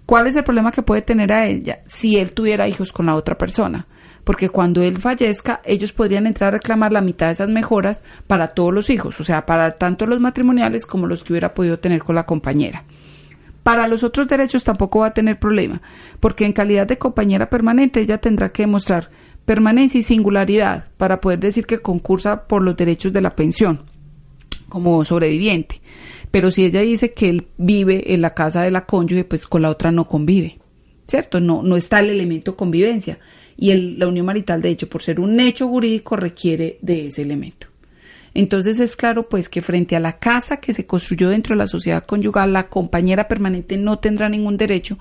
¿Cuál es el problema que puede tener a ella si él tuviera hijos con la otra persona? Porque cuando él fallezca, ellos podrían entrar a reclamar la mitad de esas mejoras para todos los hijos, o sea, para tanto los matrimoniales como los que hubiera podido tener con la compañera. Para los otros derechos tampoco va a tener problema, porque en calidad de compañera permanente ella tendrá que demostrar permanencia y singularidad para poder decir que concursa por los derechos de la pensión como sobreviviente. Pero si ella dice que él vive en la casa de la cónyuge, pues con la otra no convive, ¿cierto? No, no está el elemento convivencia. Y el, la unión marital, de hecho, por ser un hecho jurídico, requiere de ese elemento. Entonces es claro pues que frente a la casa que se construyó dentro de la sociedad conyugal, la compañera permanente no tendrá ningún derecho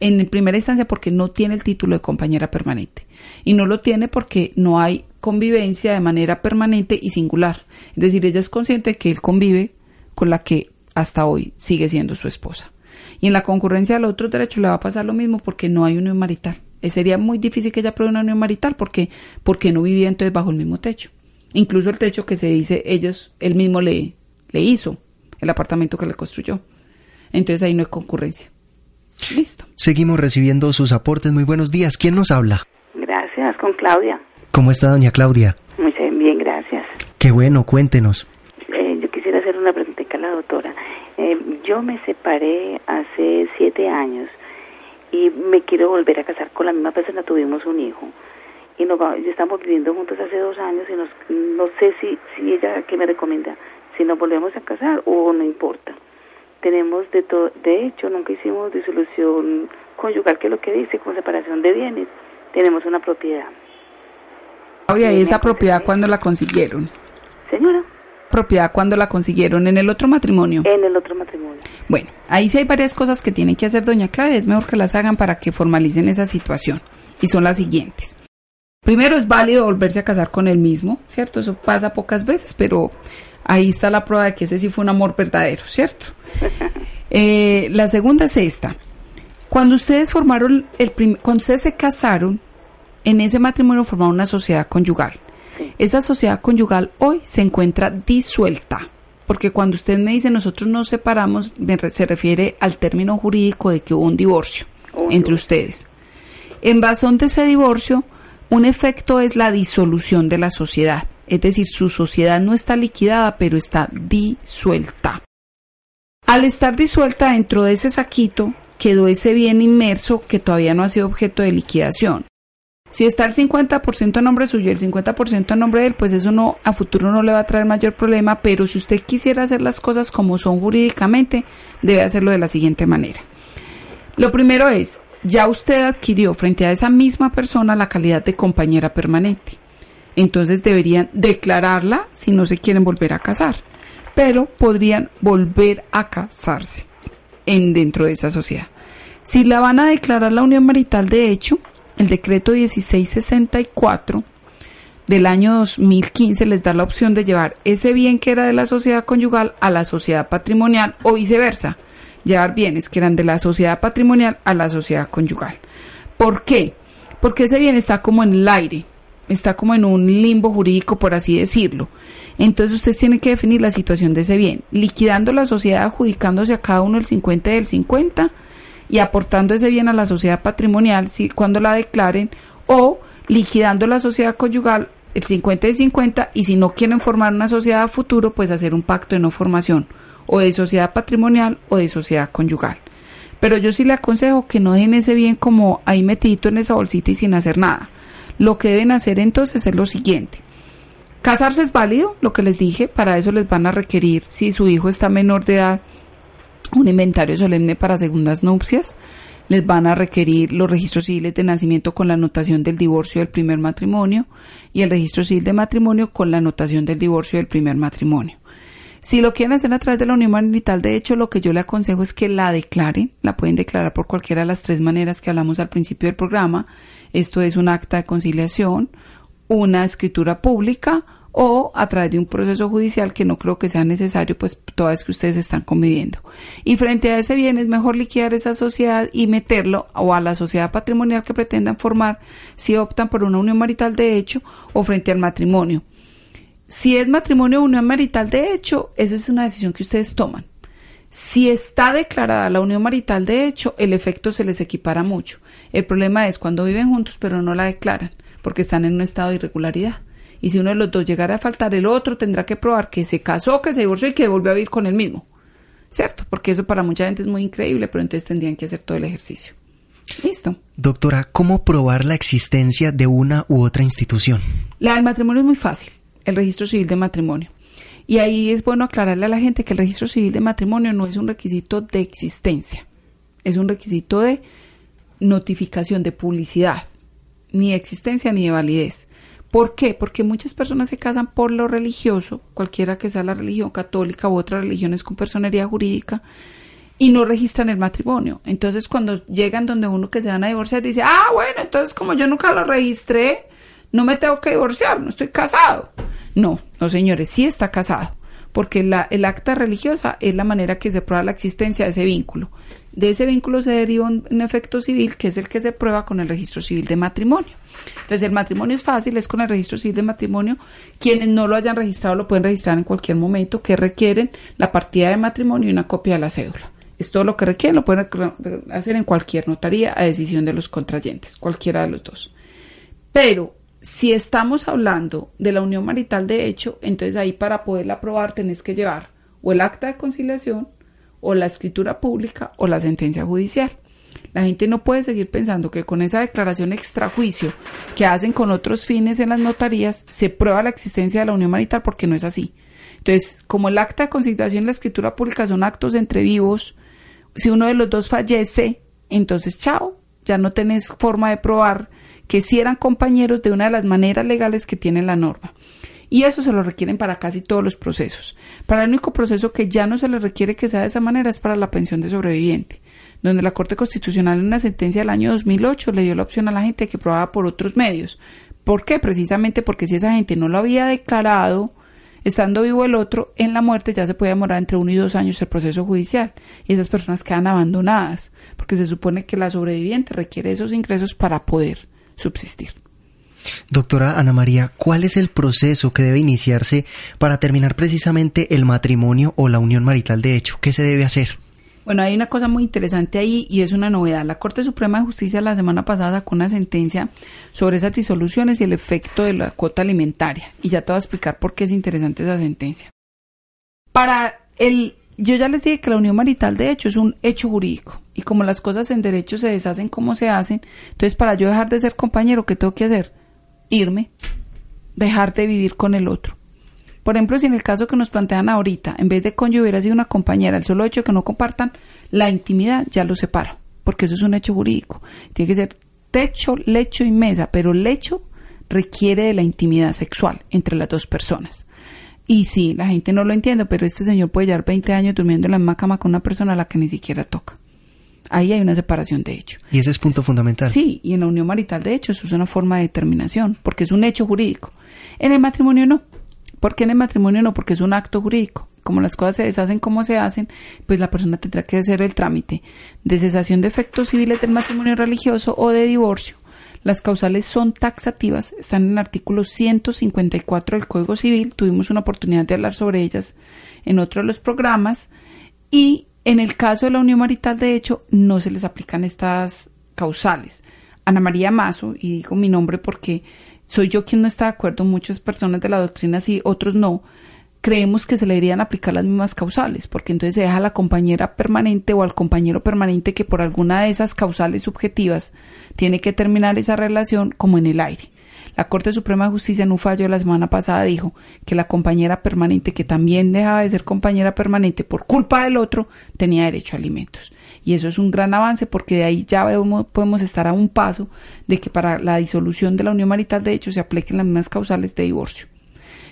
en primera instancia porque no tiene el título de compañera permanente. Y no lo tiene porque no hay convivencia de manera permanente y singular. Es decir, ella es consciente de que él convive con la que hasta hoy sigue siendo su esposa. Y en la concurrencia del otro derecho le va a pasar lo mismo porque no hay unión marital. Eh, sería muy difícil que ella pruebe una unión marital porque, porque no vivía entonces bajo el mismo techo. Incluso el techo que se dice ellos, él mismo le, le hizo, el apartamento que le construyó. Entonces ahí no hay concurrencia. Listo. Seguimos recibiendo sus aportes. Muy buenos días. ¿Quién nos habla? Gracias, con Claudia. ¿Cómo está doña Claudia? Muy bien, gracias. Qué bueno, cuéntenos. Eh, yo quisiera hacer una pregunta a la doctora. Eh, yo me separé hace siete años y me quiero volver a casar con la misma persona. Tuvimos un hijo y nos estamos viviendo juntos hace dos años y nos, no sé si, si ella qué me recomienda, si nos volvemos a casar o no importa. Tenemos de todo, de hecho nunca hicimos disolución conyugal, que es lo que dice, con separación de bienes. Tenemos una propiedad. ¿y esa propiedad cuándo la consiguieron? Señora. ¿Propiedad cuándo la consiguieron? ¿En el otro matrimonio? En el otro matrimonio. Bueno, ahí sí hay varias cosas que tiene que hacer doña Claudia. Es mejor que las hagan para que formalicen esa situación. Y son las siguientes. Primero es válido volverse a casar con el mismo, ¿cierto? Eso pasa pocas veces, pero ahí está la prueba de que ese sí fue un amor verdadero, ¿cierto? Eh, la segunda es esta. Cuando ustedes formaron, el cuando ustedes se casaron, en ese matrimonio formaron una sociedad conyugal. Esa sociedad conyugal hoy se encuentra disuelta, porque cuando usted me dice nosotros nos separamos, se refiere al término jurídico de que hubo un divorcio entre ustedes. En razón de ese divorcio, un efecto es la disolución de la sociedad, es decir, su sociedad no está liquidada, pero está disuelta. Al estar disuelta dentro de ese saquito, quedó ese bien inmerso que todavía no ha sido objeto de liquidación. Si está el 50% a nombre suyo y el 50% a nombre de él, pues eso no a futuro no le va a traer mayor problema, pero si usted quisiera hacer las cosas como son jurídicamente, debe hacerlo de la siguiente manera. Lo primero es, ya usted adquirió frente a esa misma persona la calidad de compañera permanente. Entonces deberían declararla si no se quieren volver a casar, pero podrían volver a casarse en dentro de esa sociedad. Si la van a declarar la unión marital de hecho, el decreto 1664 del año 2015 les da la opción de llevar ese bien que era de la sociedad conyugal a la sociedad patrimonial o viceversa llevar bienes que eran de la sociedad patrimonial a la sociedad conyugal. ¿Por qué? Porque ese bien está como en el aire, está como en un limbo jurídico, por así decirlo. Entonces ustedes tienen que definir la situación de ese bien, liquidando la sociedad, adjudicándose a cada uno el 50 del 50 y aportando ese bien a la sociedad patrimonial si, cuando la declaren, o liquidando la sociedad conyugal el 50 del 50 y si no quieren formar una sociedad a futuro, pues hacer un pacto de no formación o de sociedad patrimonial o de sociedad conyugal. Pero yo sí le aconsejo que no dejen ese bien como ahí metidito en esa bolsita y sin hacer nada. Lo que deben hacer entonces es lo siguiente. Casarse es válido, lo que les dije, para eso les van a requerir, si su hijo está menor de edad, un inventario solemne para segundas nupcias. les van a requerir los registros civiles de nacimiento con la anotación del divorcio del primer matrimonio y el registro civil de matrimonio con la anotación del divorcio del primer matrimonio. Si lo quieren hacer a través de la unión marital, de hecho, lo que yo le aconsejo es que la declaren. La pueden declarar por cualquiera de las tres maneras que hablamos al principio del programa. Esto es un acta de conciliación, una escritura pública o a través de un proceso judicial que no creo que sea necesario, pues toda vez que ustedes están conviviendo. Y frente a ese bien es mejor liquidar esa sociedad y meterlo o a la sociedad patrimonial que pretendan formar si optan por una unión marital de hecho o frente al matrimonio. Si es matrimonio o unión marital de hecho, esa es una decisión que ustedes toman. Si está declarada la unión marital de hecho, el efecto se les equipara mucho. El problema es cuando viven juntos pero no la declaran, porque están en un estado de irregularidad y si uno de los dos llegara a faltar, el otro tendrá que probar que se casó, que se divorció y que volvió a vivir con el mismo. ¿Cierto? Porque eso para mucha gente es muy increíble, pero entonces tendrían que hacer todo el ejercicio. Listo. Doctora, ¿cómo probar la existencia de una u otra institución? La del matrimonio es muy fácil, el registro civil de matrimonio. Y ahí es bueno aclararle a la gente que el registro civil de matrimonio no es un requisito de existencia, es un requisito de notificación, de publicidad, ni de existencia ni de validez. ¿Por qué? Porque muchas personas se casan por lo religioso, cualquiera que sea la religión católica u otras religiones con personería jurídica, y no registran el matrimonio. Entonces, cuando llegan donde uno que se van a divorciar, dice, ah, bueno, entonces como yo nunca lo registré, no me tengo que divorciar, no estoy casado. No, no señores, sí está casado, porque el acta religiosa es la manera que se prueba la existencia de ese vínculo. De ese vínculo se deriva un, efecto civil que es el que se prueba con el registro civil de matrimonio. Entonces el matrimonio es fácil, es con el registro civil de matrimonio. Quienes no lo hayan registrado lo pueden registrar en cualquier momento que requieren la partida de matrimonio y una copia de la cédula. Es todo lo que requieren, lo pueden hacer en cualquier notaría a decisión de los contrayentes, cualquiera de los dos. Pero si estamos hablando de la unión marital de hecho, entonces ahí para poderla aprobar tenés que llevar o el acta de conciliación o la escritura pública o la sentencia judicial. La gente no puede seguir pensando que con esa declaración extrajuicio que hacen con otros fines en las notarías se prueba la existencia de la unión marital porque no es así. Entonces, como el acta de conciliación y la escritura pública son actos entre vivos, si uno de los dos fallece, entonces chao, ya no tenés forma de probar que si eran compañeros de una de las maneras legales que tiene la norma y eso se lo requieren para casi todos los procesos. Para el único proceso que ya no se le requiere que sea de esa manera es para la pensión de sobreviviente, donde la Corte Constitucional en una sentencia del año 2008 le dio la opción a la gente que probaba por otros medios. ¿Por qué? Precisamente porque si esa gente no lo había declarado, estando vivo el otro, en la muerte ya se puede demorar entre uno y dos años el proceso judicial y esas personas quedan abandonadas, porque se supone que la sobreviviente requiere esos ingresos para poder subsistir. Doctora Ana María, ¿cuál es el proceso que debe iniciarse para terminar precisamente el matrimonio o la unión marital de hecho? ¿Qué se debe hacer? Bueno, hay una cosa muy interesante ahí y es una novedad. La Corte Suprema de Justicia la semana pasada sacó una sentencia sobre esas disoluciones y el efecto de la cuota alimentaria. Y ya te voy a explicar por qué es interesante esa sentencia. Para el, yo ya les dije que la unión marital de hecho es un hecho jurídico. Y como las cosas en derecho se deshacen como se hacen, entonces para yo dejar de ser compañero, ¿qué tengo que hacer? irme, dejar de vivir con el otro. Por ejemplo, si en el caso que nos plantean ahorita, en vez de cónyuge hubiera sido una compañera, el solo hecho de que no compartan la intimidad ya lo separa, porque eso es un hecho jurídico. Tiene que ser techo, lecho y mesa, pero lecho requiere de la intimidad sexual entre las dos personas. Y sí, la gente no lo entiende, pero este señor puede llevar 20 años durmiendo en la misma cama con una persona a la que ni siquiera toca ahí hay una separación de hecho. Y ese es punto fundamental. Sí, y en la unión marital de hecho eso es una forma de determinación, porque es un hecho jurídico. En el matrimonio no. ¿Por qué en el matrimonio no? Porque es un acto jurídico. Como las cosas se deshacen como se hacen, pues la persona tendrá que hacer el trámite de cesación de efectos civiles del matrimonio religioso o de divorcio. Las causales son taxativas, están en el artículo 154 del Código Civil, tuvimos una oportunidad de hablar sobre ellas en otro de los programas, y en el caso de la unión marital, de hecho, no se les aplican estas causales. Ana María Mazo, y digo mi nombre porque soy yo quien no está de acuerdo, muchas personas de la doctrina sí, otros no, creemos que se le deberían aplicar las mismas causales, porque entonces se deja a la compañera permanente o al compañero permanente que por alguna de esas causales subjetivas tiene que terminar esa relación como en el aire. La Corte Suprema de Justicia en un fallo la semana pasada dijo que la compañera permanente, que también dejaba de ser compañera permanente por culpa del otro, tenía derecho a alimentos. Y eso es un gran avance porque de ahí ya podemos estar a un paso de que para la disolución de la unión marital, de hecho, se apliquen las mismas causales de divorcio.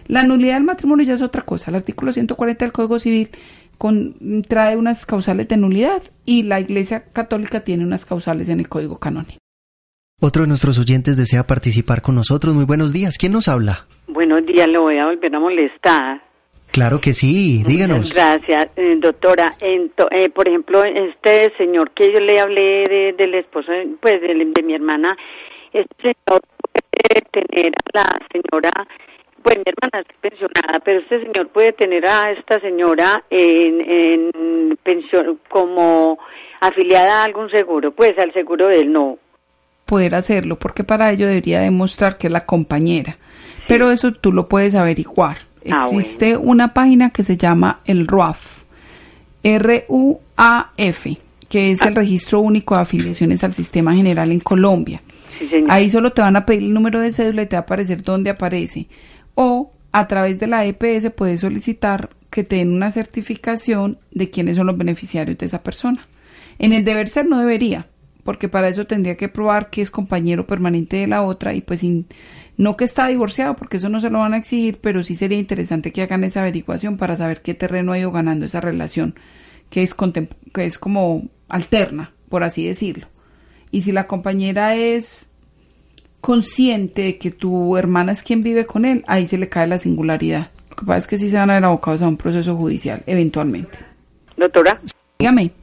La nulidad del matrimonio ya es otra cosa. El artículo 140 del Código Civil con, trae unas causales de nulidad y la Iglesia Católica tiene unas causales en el Código Canónico. Otro de nuestros oyentes desea participar con nosotros. Muy buenos días. ¿Quién nos habla? Buenos días, le voy a volver a molestar. Claro que sí, díganos. gracias, eh, doctora. Eh, por ejemplo, este señor que yo le hablé del esposo, pues de, mi hermana, este señor puede tener a la señora, pues mi hermana es pensionada, pero este señor puede tener a esta señora en, en pensión como afiliada a algún seguro, pues al seguro de él no poder hacerlo, porque para ello debería demostrar que es la compañera. Pero eso tú lo puedes averiguar. Ah, Existe una página que se llama el RUAF, R-U-A-F, que es el ah. Registro Único de Afiliaciones al Sistema General en Colombia. Ahí solo te van a pedir el número de cédula y te va a aparecer dónde aparece. O a través de la EPS puedes solicitar que te den una certificación de quiénes son los beneficiarios de esa persona. En el deber ser no debería, porque para eso tendría que probar que es compañero permanente de la otra y pues no que está divorciado, porque eso no se lo van a exigir, pero sí sería interesante que hagan esa averiguación para saber qué terreno ha ido ganando esa relación, que es, que es como alterna, por así decirlo. Y si la compañera es consciente de que tu hermana es quien vive con él, ahí se le cae la singularidad. Lo que pasa es que sí se van a ver abocados a un proceso judicial, eventualmente. Doctora. Dígame.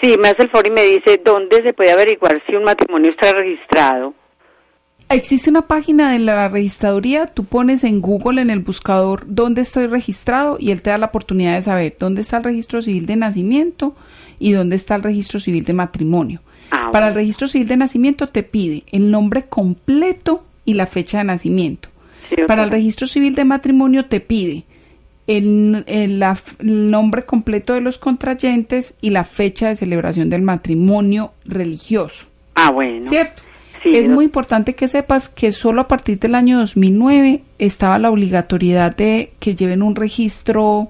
Sí, me hace el foro y me dice dónde se puede averiguar si un matrimonio está registrado. Existe una página de la registraduría, tú pones en Google en el buscador dónde estoy registrado y él te da la oportunidad de saber dónde está el registro civil de nacimiento y dónde está el registro civil de matrimonio. Ah, Para el registro civil de nacimiento te pide el nombre completo y la fecha de nacimiento. Para el registro civil de matrimonio te pide el, nombre completo de los contrayentes y la fecha de celebración del matrimonio religioso. Ah, bueno. ¿Cierto? es muy importante que sepas que solo a partir del año 2009 estaba la obligatoriedad de que lleven un registro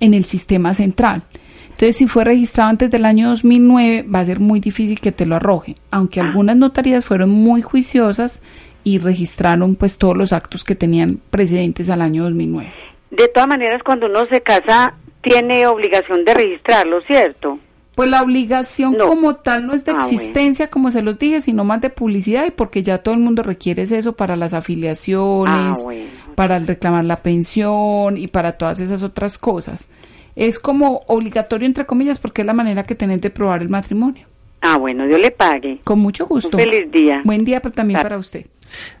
en el sistema central. Entonces, si fue registrado antes del año 2009, va a ser muy difícil que te lo arroje, aunque ah. algunas notarías fueron muy juiciosas y registraron pues todos los actos que tenían precedentes al año 2009. De todas maneras, cuando uno se casa, tiene obligación de registrarlo, ¿cierto? Pues la obligación como tal no es de ah, existencia, como se los dije, sino más de publicidad y porque ya todo el mundo requiere eso para las afiliaciones, ah, para reclamar la pensión y para todas esas otras cosas. Es como obligatorio, entre comillas, porque es la manera que tenés de probar el matrimonio. Ah, bueno, yo le pague. Con mucho gusto. feliz día. Buen día también para usted.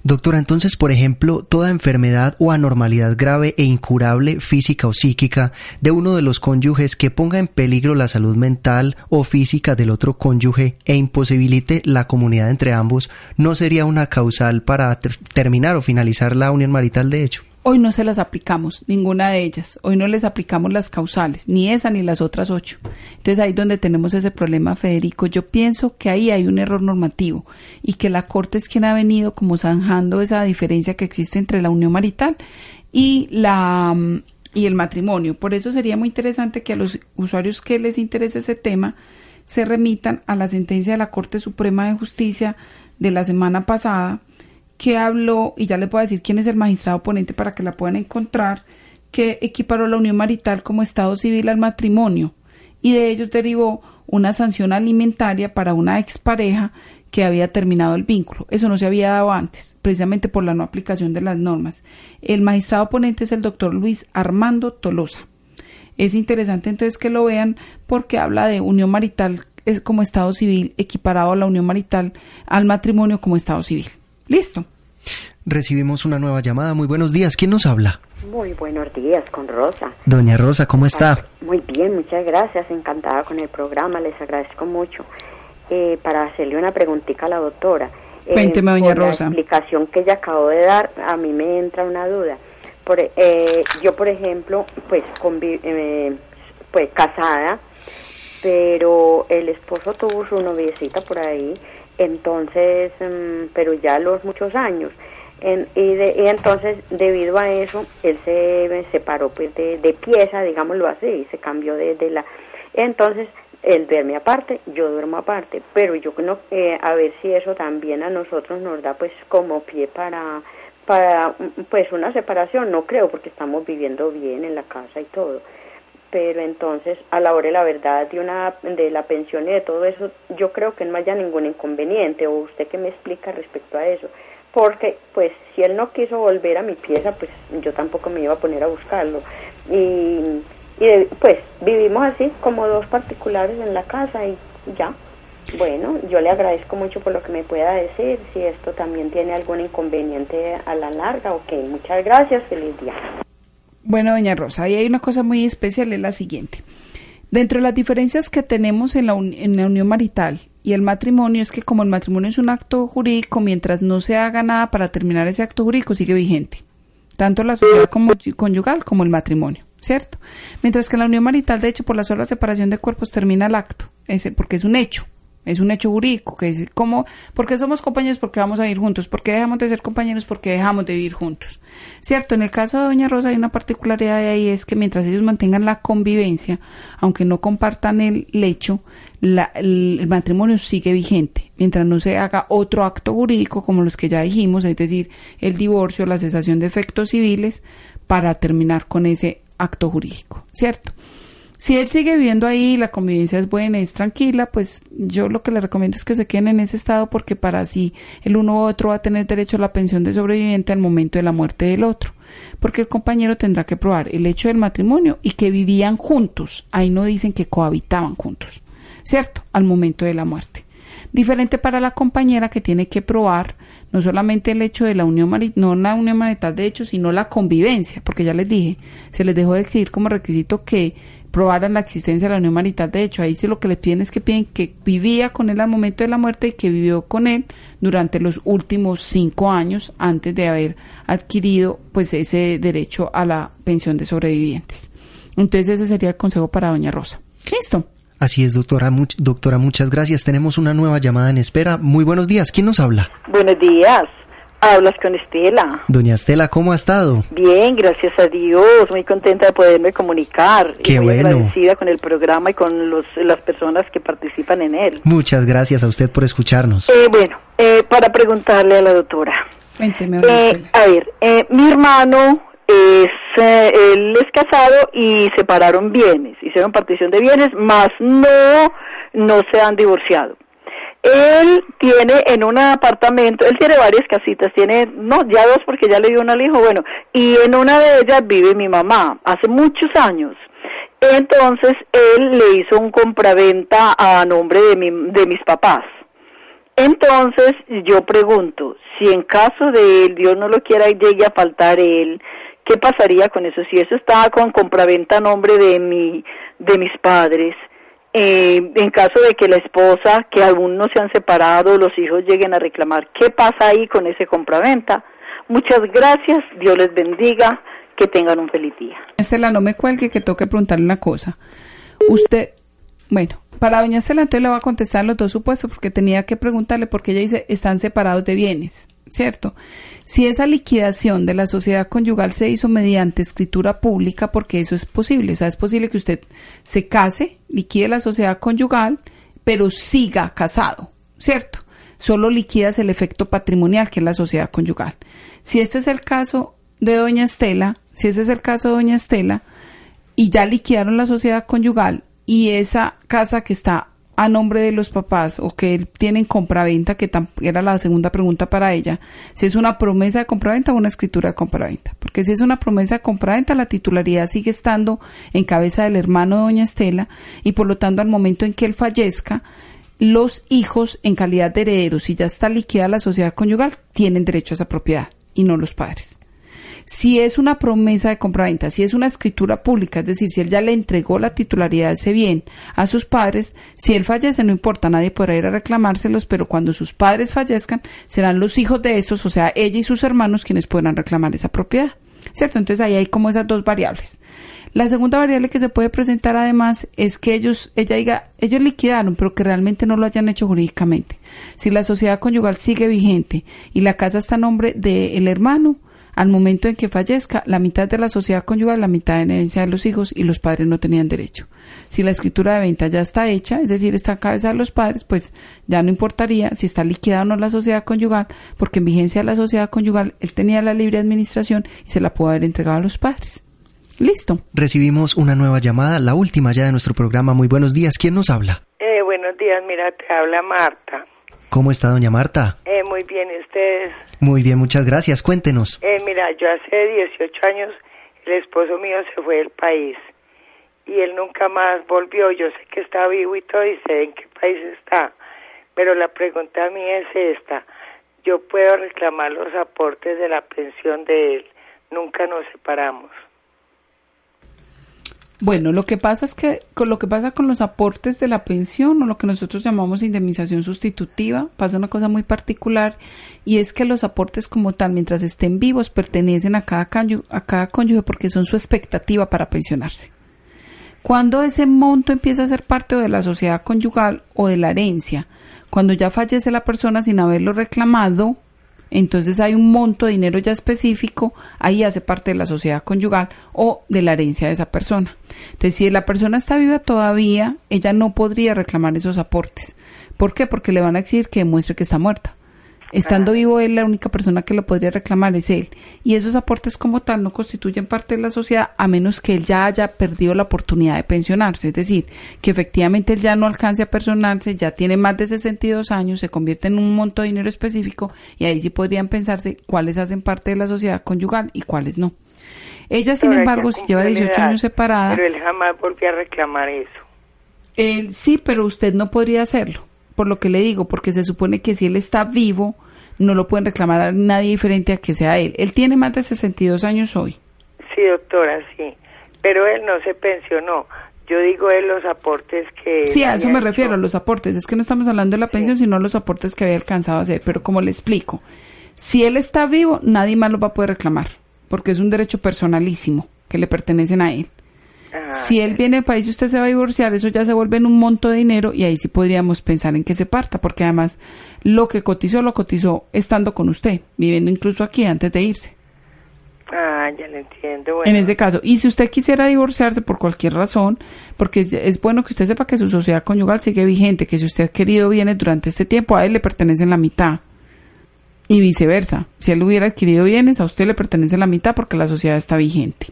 Doctora, entonces, por ejemplo, toda enfermedad o anormalidad grave e incurable física o psíquica de uno de los cónyuges que ponga en peligro la salud mental o física del otro cónyuge e imposibilite la comunidad entre ambos, ¿no sería una causal para terminar o finalizar la unión marital de hecho? Hoy no se las aplicamos, ninguna de ellas. Hoy no les aplicamos las causales, ni esa ni las otras ocho. Entonces ahí donde tenemos ese problema, Federico, yo pienso que ahí hay un error normativo y que la Corte es quien ha venido como zanjando esa diferencia que existe entre la unión marital y la mm, y el matrimonio. Por eso sería muy interesante que a los usuarios que les interese ese tema se remitan a la sentencia de la Corte Suprema de Justicia de la semana pasada que habló, y ya le puedo decir quién es el magistrado ponente para que la puedan encontrar, que equiparó la unión marital como Estado civil al matrimonio, y de ellos derivó una sanción alimentaria para una expareja que había terminado el vínculo. Eso no se había dado antes, precisamente por la no aplicación de las normas. El magistrado ponente es el doctor Luis Armando Tolosa. Es interesante entonces que lo vean porque habla de unión marital como Estado civil equiparado a la unión marital al matrimonio como Estado civil. Listo. Recibimos una nueva llamada. Muy buenos días. ¿Quién nos habla? Muy buenos días, con Rosa. Doña Rosa, ¿cómo está? Muy bien, muchas gracias. Encantada con el programa. Les agradezco mucho. Eh, para hacerle una preguntita a la doctora. Eh, Cuénteme, doña Rosa. La explicación que ella acabó de dar, a mí me entra una duda. Por, eh, yo, por ejemplo, pues, eh, pues casada, pero el esposo tuvo su noviecita por ahí entonces, mm, pero ya los muchos años. y, de, entonces, debido a eso, él se separó pues de, pieza, digámoslo así, y se cambió de, la... Entonces, él duerme aparte, yo duermo aparte, pero yo no, eh, a ver si eso también a nosotros nos da pues como pie para, para pues una separación, no creo porque estamos viviendo bien en la casa y todo, pero entonces a la hora de la verdad de una de la pensión y de todo eso, yo creo que no haya ningún inconveniente o usted que me explica respecto a eso, porque pues si él no quiso volver a mi pieza, pues yo tampoco me iba a poner a buscarlo y y pues vivimos así como dos particulares en la casa y ya. Bueno, yo le agradezco mucho por lo que me pueda decir, si esto también tiene algún inconveniente a la larga, ok, muchas gracias, feliz día. Bueno, doña Rosa, ahí hay una cosa muy especial, es la siguiente. Dentro de las diferencias que tenemos en la, en la unión marital y el matrimonio es que como el matrimonio es un acto jurídico, mientras no se haga nada para terminar ese acto jurídico, sigue vigente. Tanto la sociedad como conyugal como el matrimonio. ¿cierto? Mientras que la unión marital, de hecho, por la sola separación de cuerpos termina el acto, porque es un hecho, es un hecho jurídico, que es como, porque somos compañeros, porque vamos a vivir juntos, porque dejamos de ser compañeros, porque dejamos de vivir juntos. Cierto, en el caso de Doña Rosa hay una particularidad de ahí, es que mientras ellos mantengan la convivencia, aunque no compartan el lecho, el, matrimonio sigue vigente, mientras no se haga otro acto jurídico como los que ya dijimos, es decir, el divorcio, la cesación de efectos civiles, para terminar con ese acto jurídico, ¿cierto? Si él sigue viviendo ahí, la convivencia es buena es tranquila, pues yo lo que le recomiendo es que se queden en ese estado porque para así el uno u otro va a tener derecho a la pensión de sobreviviente al momento de la muerte del otro. Porque el compañero tendrá que probar el hecho del matrimonio y que vivían juntos. Ahí no dicen que cohabitaban juntos, ¿cierto? Al momento de la muerte. Diferente para la compañera que tiene que probar no solamente el hecho de la unión no la unión marital de hecho, sino la convivencia, porque ya les dije, se les dejó de exigir como requisito que probaran la existencia de la unión marital de hecho, ahí sí lo que le piden es que piden que vivía con él al momento de la muerte y que vivió con él durante los últimos cinco años antes de haber adquirido pues ese derecho a la pensión de sobrevivientes. Entonces ese sería el consejo para doña Rosa. Listo. Así es, doctora. doctora, muchas gracias. Tenemos una nueva llamada en espera. Muy buenos días. ¿Quién nos habla? Buenos días. Hablas con Estela. Doña Estela, ¿cómo ha estado? Bien, gracias a Dios. Muy contenta de poderme comunicar. Qué muy bueno. agradecida con el programa y con los, las personas que participan en él. Muchas gracias a usted por escucharnos. Eh, bueno, eh, para preguntarle a la doctora. Cuénteme, eh, a ver, eh, mi hermano es, eh, él es casado y separaron bienes, hicieron partición de bienes, más no, no se han divorciado. Él tiene en un apartamento, él tiene varias casitas, tiene, no, ya dos porque ya le dio una al hijo, bueno, y en una de ellas vive mi mamá, hace muchos años. Entonces él le hizo un compraventa a nombre de, mi, de mis papás. Entonces yo pregunto, si en caso de él, Dios no lo quiera, llegue a faltar él, ¿Qué pasaría con eso? Si eso está con compraventa a nombre de mi, de mis padres, eh, en caso de que la esposa, que aún no se han separado, los hijos lleguen a reclamar, ¿qué pasa ahí con ese compraventa? Muchas gracias, Dios les bendiga, que tengan un feliz día. Estela, no me cuelgue que toque preguntarle una cosa. Usted, bueno, para doña Estela entonces le va a contestar los dos supuestos porque tenía que preguntarle porque ella dice, están separados de bienes, ¿cierto? Si esa liquidación de la sociedad conyugal se hizo mediante escritura pública, porque eso es posible, o sea, es posible que usted se case, liquide la sociedad conyugal, pero siga casado, ¿cierto? Solo liquidas el efecto patrimonial, que es la sociedad conyugal. Si este es el caso de doña Estela, si ese es el caso de doña Estela, y ya liquidaron la sociedad conyugal y esa casa que está a nombre de los papás o que tienen compraventa, que era la segunda pregunta para ella, si es una promesa de compraventa o una escritura de compraventa. Porque si es una promesa de compraventa, la titularidad sigue estando en cabeza del hermano de doña Estela y por lo tanto al momento en que él fallezca, los hijos en calidad de herederos, si ya está liquidada la sociedad conyugal, tienen derecho a esa propiedad y no los padres si es una promesa de compraventa, si es una escritura pública, es decir, si él ya le entregó la titularidad de ese bien a sus padres, si él fallece, no importa, nadie podrá ir a reclamárselos, pero cuando sus padres fallezcan, serán los hijos de estos, o sea, ella y sus hermanos, quienes podrán reclamar esa propiedad. ¿Cierto? Entonces ahí hay como esas dos variables. La segunda variable que se puede presentar además es que ellos, ella diga, ellos liquidaron, pero que realmente no lo hayan hecho jurídicamente. Si la sociedad conyugal sigue vigente y la casa está a nombre del hermano, al momento en que fallezca, la mitad de la sociedad conyugal, la mitad en herencia de los hijos y los padres no tenían derecho. Si la escritura de venta ya está hecha, es decir, está en cabeza de los padres, pues ya no importaría si está liquidada o no la sociedad conyugal, porque en vigencia de la sociedad conyugal él tenía la libre administración y se la pudo haber entregado a los padres. Listo. Recibimos una nueva llamada, la última ya de nuestro programa. Muy buenos días. ¿Quién nos habla? Eh, buenos días, mira, te habla Marta. ¿Cómo está doña Marta? Eh, muy bien, ¿y ustedes? Muy bien, muchas gracias. Cuéntenos. Eh, mira, yo hace 18 años el esposo mío se fue del país y él nunca más volvió. Yo sé que está vivo y todo y sé en qué país está, pero la pregunta a mí es esta. Yo puedo reclamar los aportes de la pensión de él. Nunca nos separamos. Bueno, lo que pasa es que con lo que pasa con los aportes de la pensión o lo que nosotros llamamos indemnización sustitutiva, pasa una cosa muy particular y es que los aportes como tal, mientras estén vivos, pertenecen a cada, a cada cónyuge porque son su expectativa para pensionarse. Cuando ese monto empieza a ser parte de la sociedad conyugal o de la herencia, cuando ya fallece la persona sin haberlo reclamado, entonces hay un monto de dinero ya específico, ahí hace parte de la sociedad conyugal o de la herencia de esa persona. Entonces, si la persona está viva todavía, ella no podría reclamar esos aportes. ¿Por qué? Porque le van a exigir que demuestre que está muerta. Estando vivo él, la única persona que lo podría reclamar es él. Y esos aportes como tal no constituyen parte de la sociedad a menos que él ya haya perdido la oportunidad de pensionarse. Es decir, que efectivamente él ya no alcance a personarse, ya tiene más de 62 años, se convierte en un monto de dinero específico y ahí sí podrían pensarse cuáles hacen parte de la sociedad conyugal y cuáles no. Ella, sin embargo, si lleva 18 años separada... Pero él jamás volvió a reclamar eso. Él, sí, pero usted no podría hacerlo por lo que le digo, porque se supone que si él está vivo, no lo pueden reclamar a nadie diferente a que sea él. Él tiene más de 62 años hoy. Sí, doctora, sí. Pero él no se pensionó. Yo digo él los aportes que... Sí, a eso me refiero, los aportes. Es que no estamos hablando de la pensión, sino los aportes que había alcanzado a hacer. Pero como le explico, si él está vivo, nadie más lo va a poder reclamar, porque es un derecho personalísimo que le pertenecen a él. Ah, si él viene al país y usted se va a divorciar, eso ya se vuelve en un monto de dinero y ahí sí podríamos pensar en que se parta, porque además lo que cotizó lo cotizó estando con usted, viviendo incluso aquí antes de irse. Ah, ya lo entiendo. En ese caso, y si usted quisiera divorciarse por cualquier razón, porque es, bueno que usted sepa que su sociedad conyugal sigue vigente, que si usted ha querido bienes durante este tiempo, a él le pertenecen la mitad. Y viceversa, si él hubiera adquirido bienes, a usted le pertenece la mitad porque la sociedad está vigente.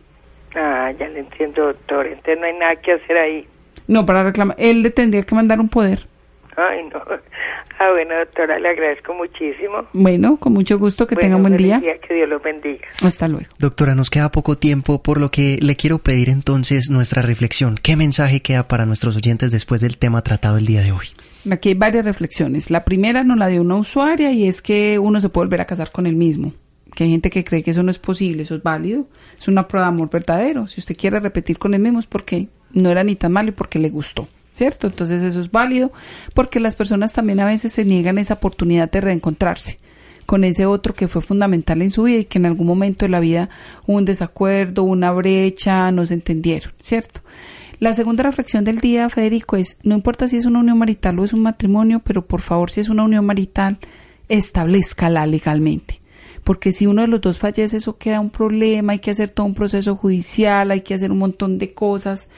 Ya le entiendo, doctor. Entonces no hay nada que hacer ahí. No, para reclamar. Él le tendría que mandar un poder. Ay, no. Ah, bueno, doctora, le agradezco muchísimo. Bueno, con mucho gusto, que tenga un buen día. Que Dios lo bendiga. Hasta luego. Doctora, nos queda poco tiempo, por lo que le quiero pedir entonces nuestra reflexión. ¿Qué mensaje queda para nuestros oyentes después del tema tratado el día de hoy? Aquí hay varias reflexiones. La primera nos la dio una usuaria y es que uno se puede volver a casar con el mismo que hay gente que cree que eso no es posible, eso es válido, es una prueba de amor verdadero. Si usted quiere repetir con el mismo es porque no era ni tan malo y porque le gustó, ¿cierto? Entonces eso es válido porque las personas también a veces se niegan esa oportunidad de reencontrarse con ese otro que fue fundamental en su vida y que en algún momento de la vida hubo un desacuerdo, una brecha, no se entendieron, ¿cierto? La segunda reflexión del día, Federico, es, no importa si es una unión marital o es un matrimonio, pero por favor, si es una unión marital, establezcala legalmente porque si uno de los dos fallece eso queda un problema, hay que hacer todo un proceso judicial, hay que hacer un montón de cosas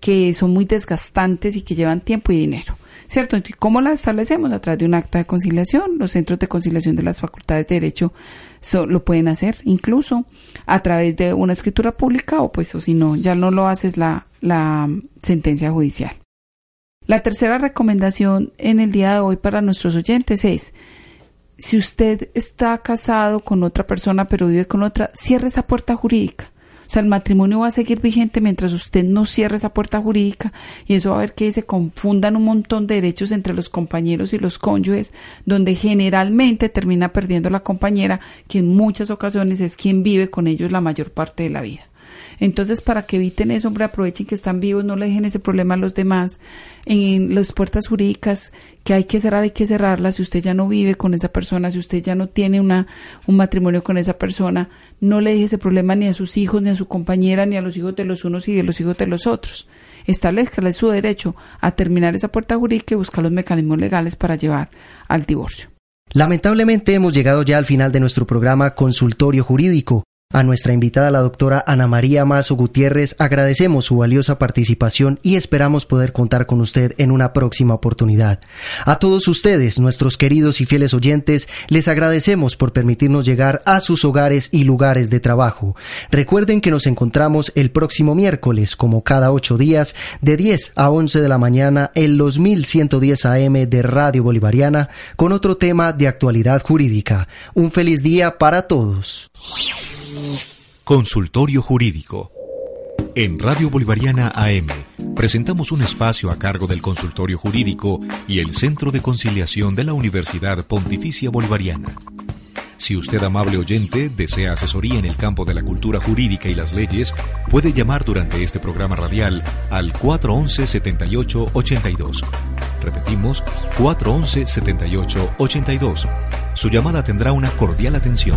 que son muy desgastantes y que llevan tiempo y dinero. ¿Cierto? ¿Cómo la establecemos? A través de un acta de conciliación. Los centros de conciliación de las facultades de Derecho lo pueden hacer, incluso a través de una escritura pública o pues o si no, ya no lo haces la, la sentencia judicial. La tercera recomendación en el día de hoy para nuestros oyentes es si usted está casado con otra persona pero vive con otra, cierre esa puerta jurídica. O sea, el matrimonio va a seguir vigente mientras usted no cierre esa puerta jurídica y eso va a ver que se confundan un montón de derechos entre los compañeros y los cónyuges, donde generalmente termina perdiendo la compañera, que en muchas ocasiones es quien vive con ellos la mayor parte de la vida. Entonces, para que eviten eso, hombre, aprovechen que están vivos, no le dejen ese problema a los demás. En las puertas jurídicas que hay que cerrar, hay que cerrarlas. Si usted ya no vive con esa persona, si usted ya no tiene una, un matrimonio con esa persona, no le deje ese problema ni a sus hijos, ni a su compañera, ni a los hijos de los unos y de los hijos de los otros. Establezcale su derecho a terminar esa puerta jurídica y buscar los mecanismos legales para llevar al divorcio. Lamentablemente hemos llegado ya al final de nuestro programa Consultorio Jurídico. A nuestra invitada, la doctora Ana María Mazo Gutiérrez, agradecemos su valiosa participación y esperamos poder contar con usted en una próxima oportunidad. A todos ustedes, nuestros queridos y fieles oyentes, les agradecemos por permitirnos llegar a sus hogares y lugares de trabajo. Recuerden que nos encontramos el próximo miércoles, como cada ocho días, de 10 a 11 de la mañana en los 1110 AM de Radio Bolivariana, con otro tema de actualidad jurídica. Un feliz día para todos. Consultorio Jurídico. En Radio Bolivariana AM presentamos un espacio a cargo del Consultorio Jurídico y el Centro de Conciliación de la Universidad Pontificia Bolivariana. Si usted, amable oyente, desea asesoría en el campo de la cultura jurídica y las leyes, puede llamar durante este programa radial al 411-7882. Repetimos, 411-7882. Su llamada tendrá una cordial atención.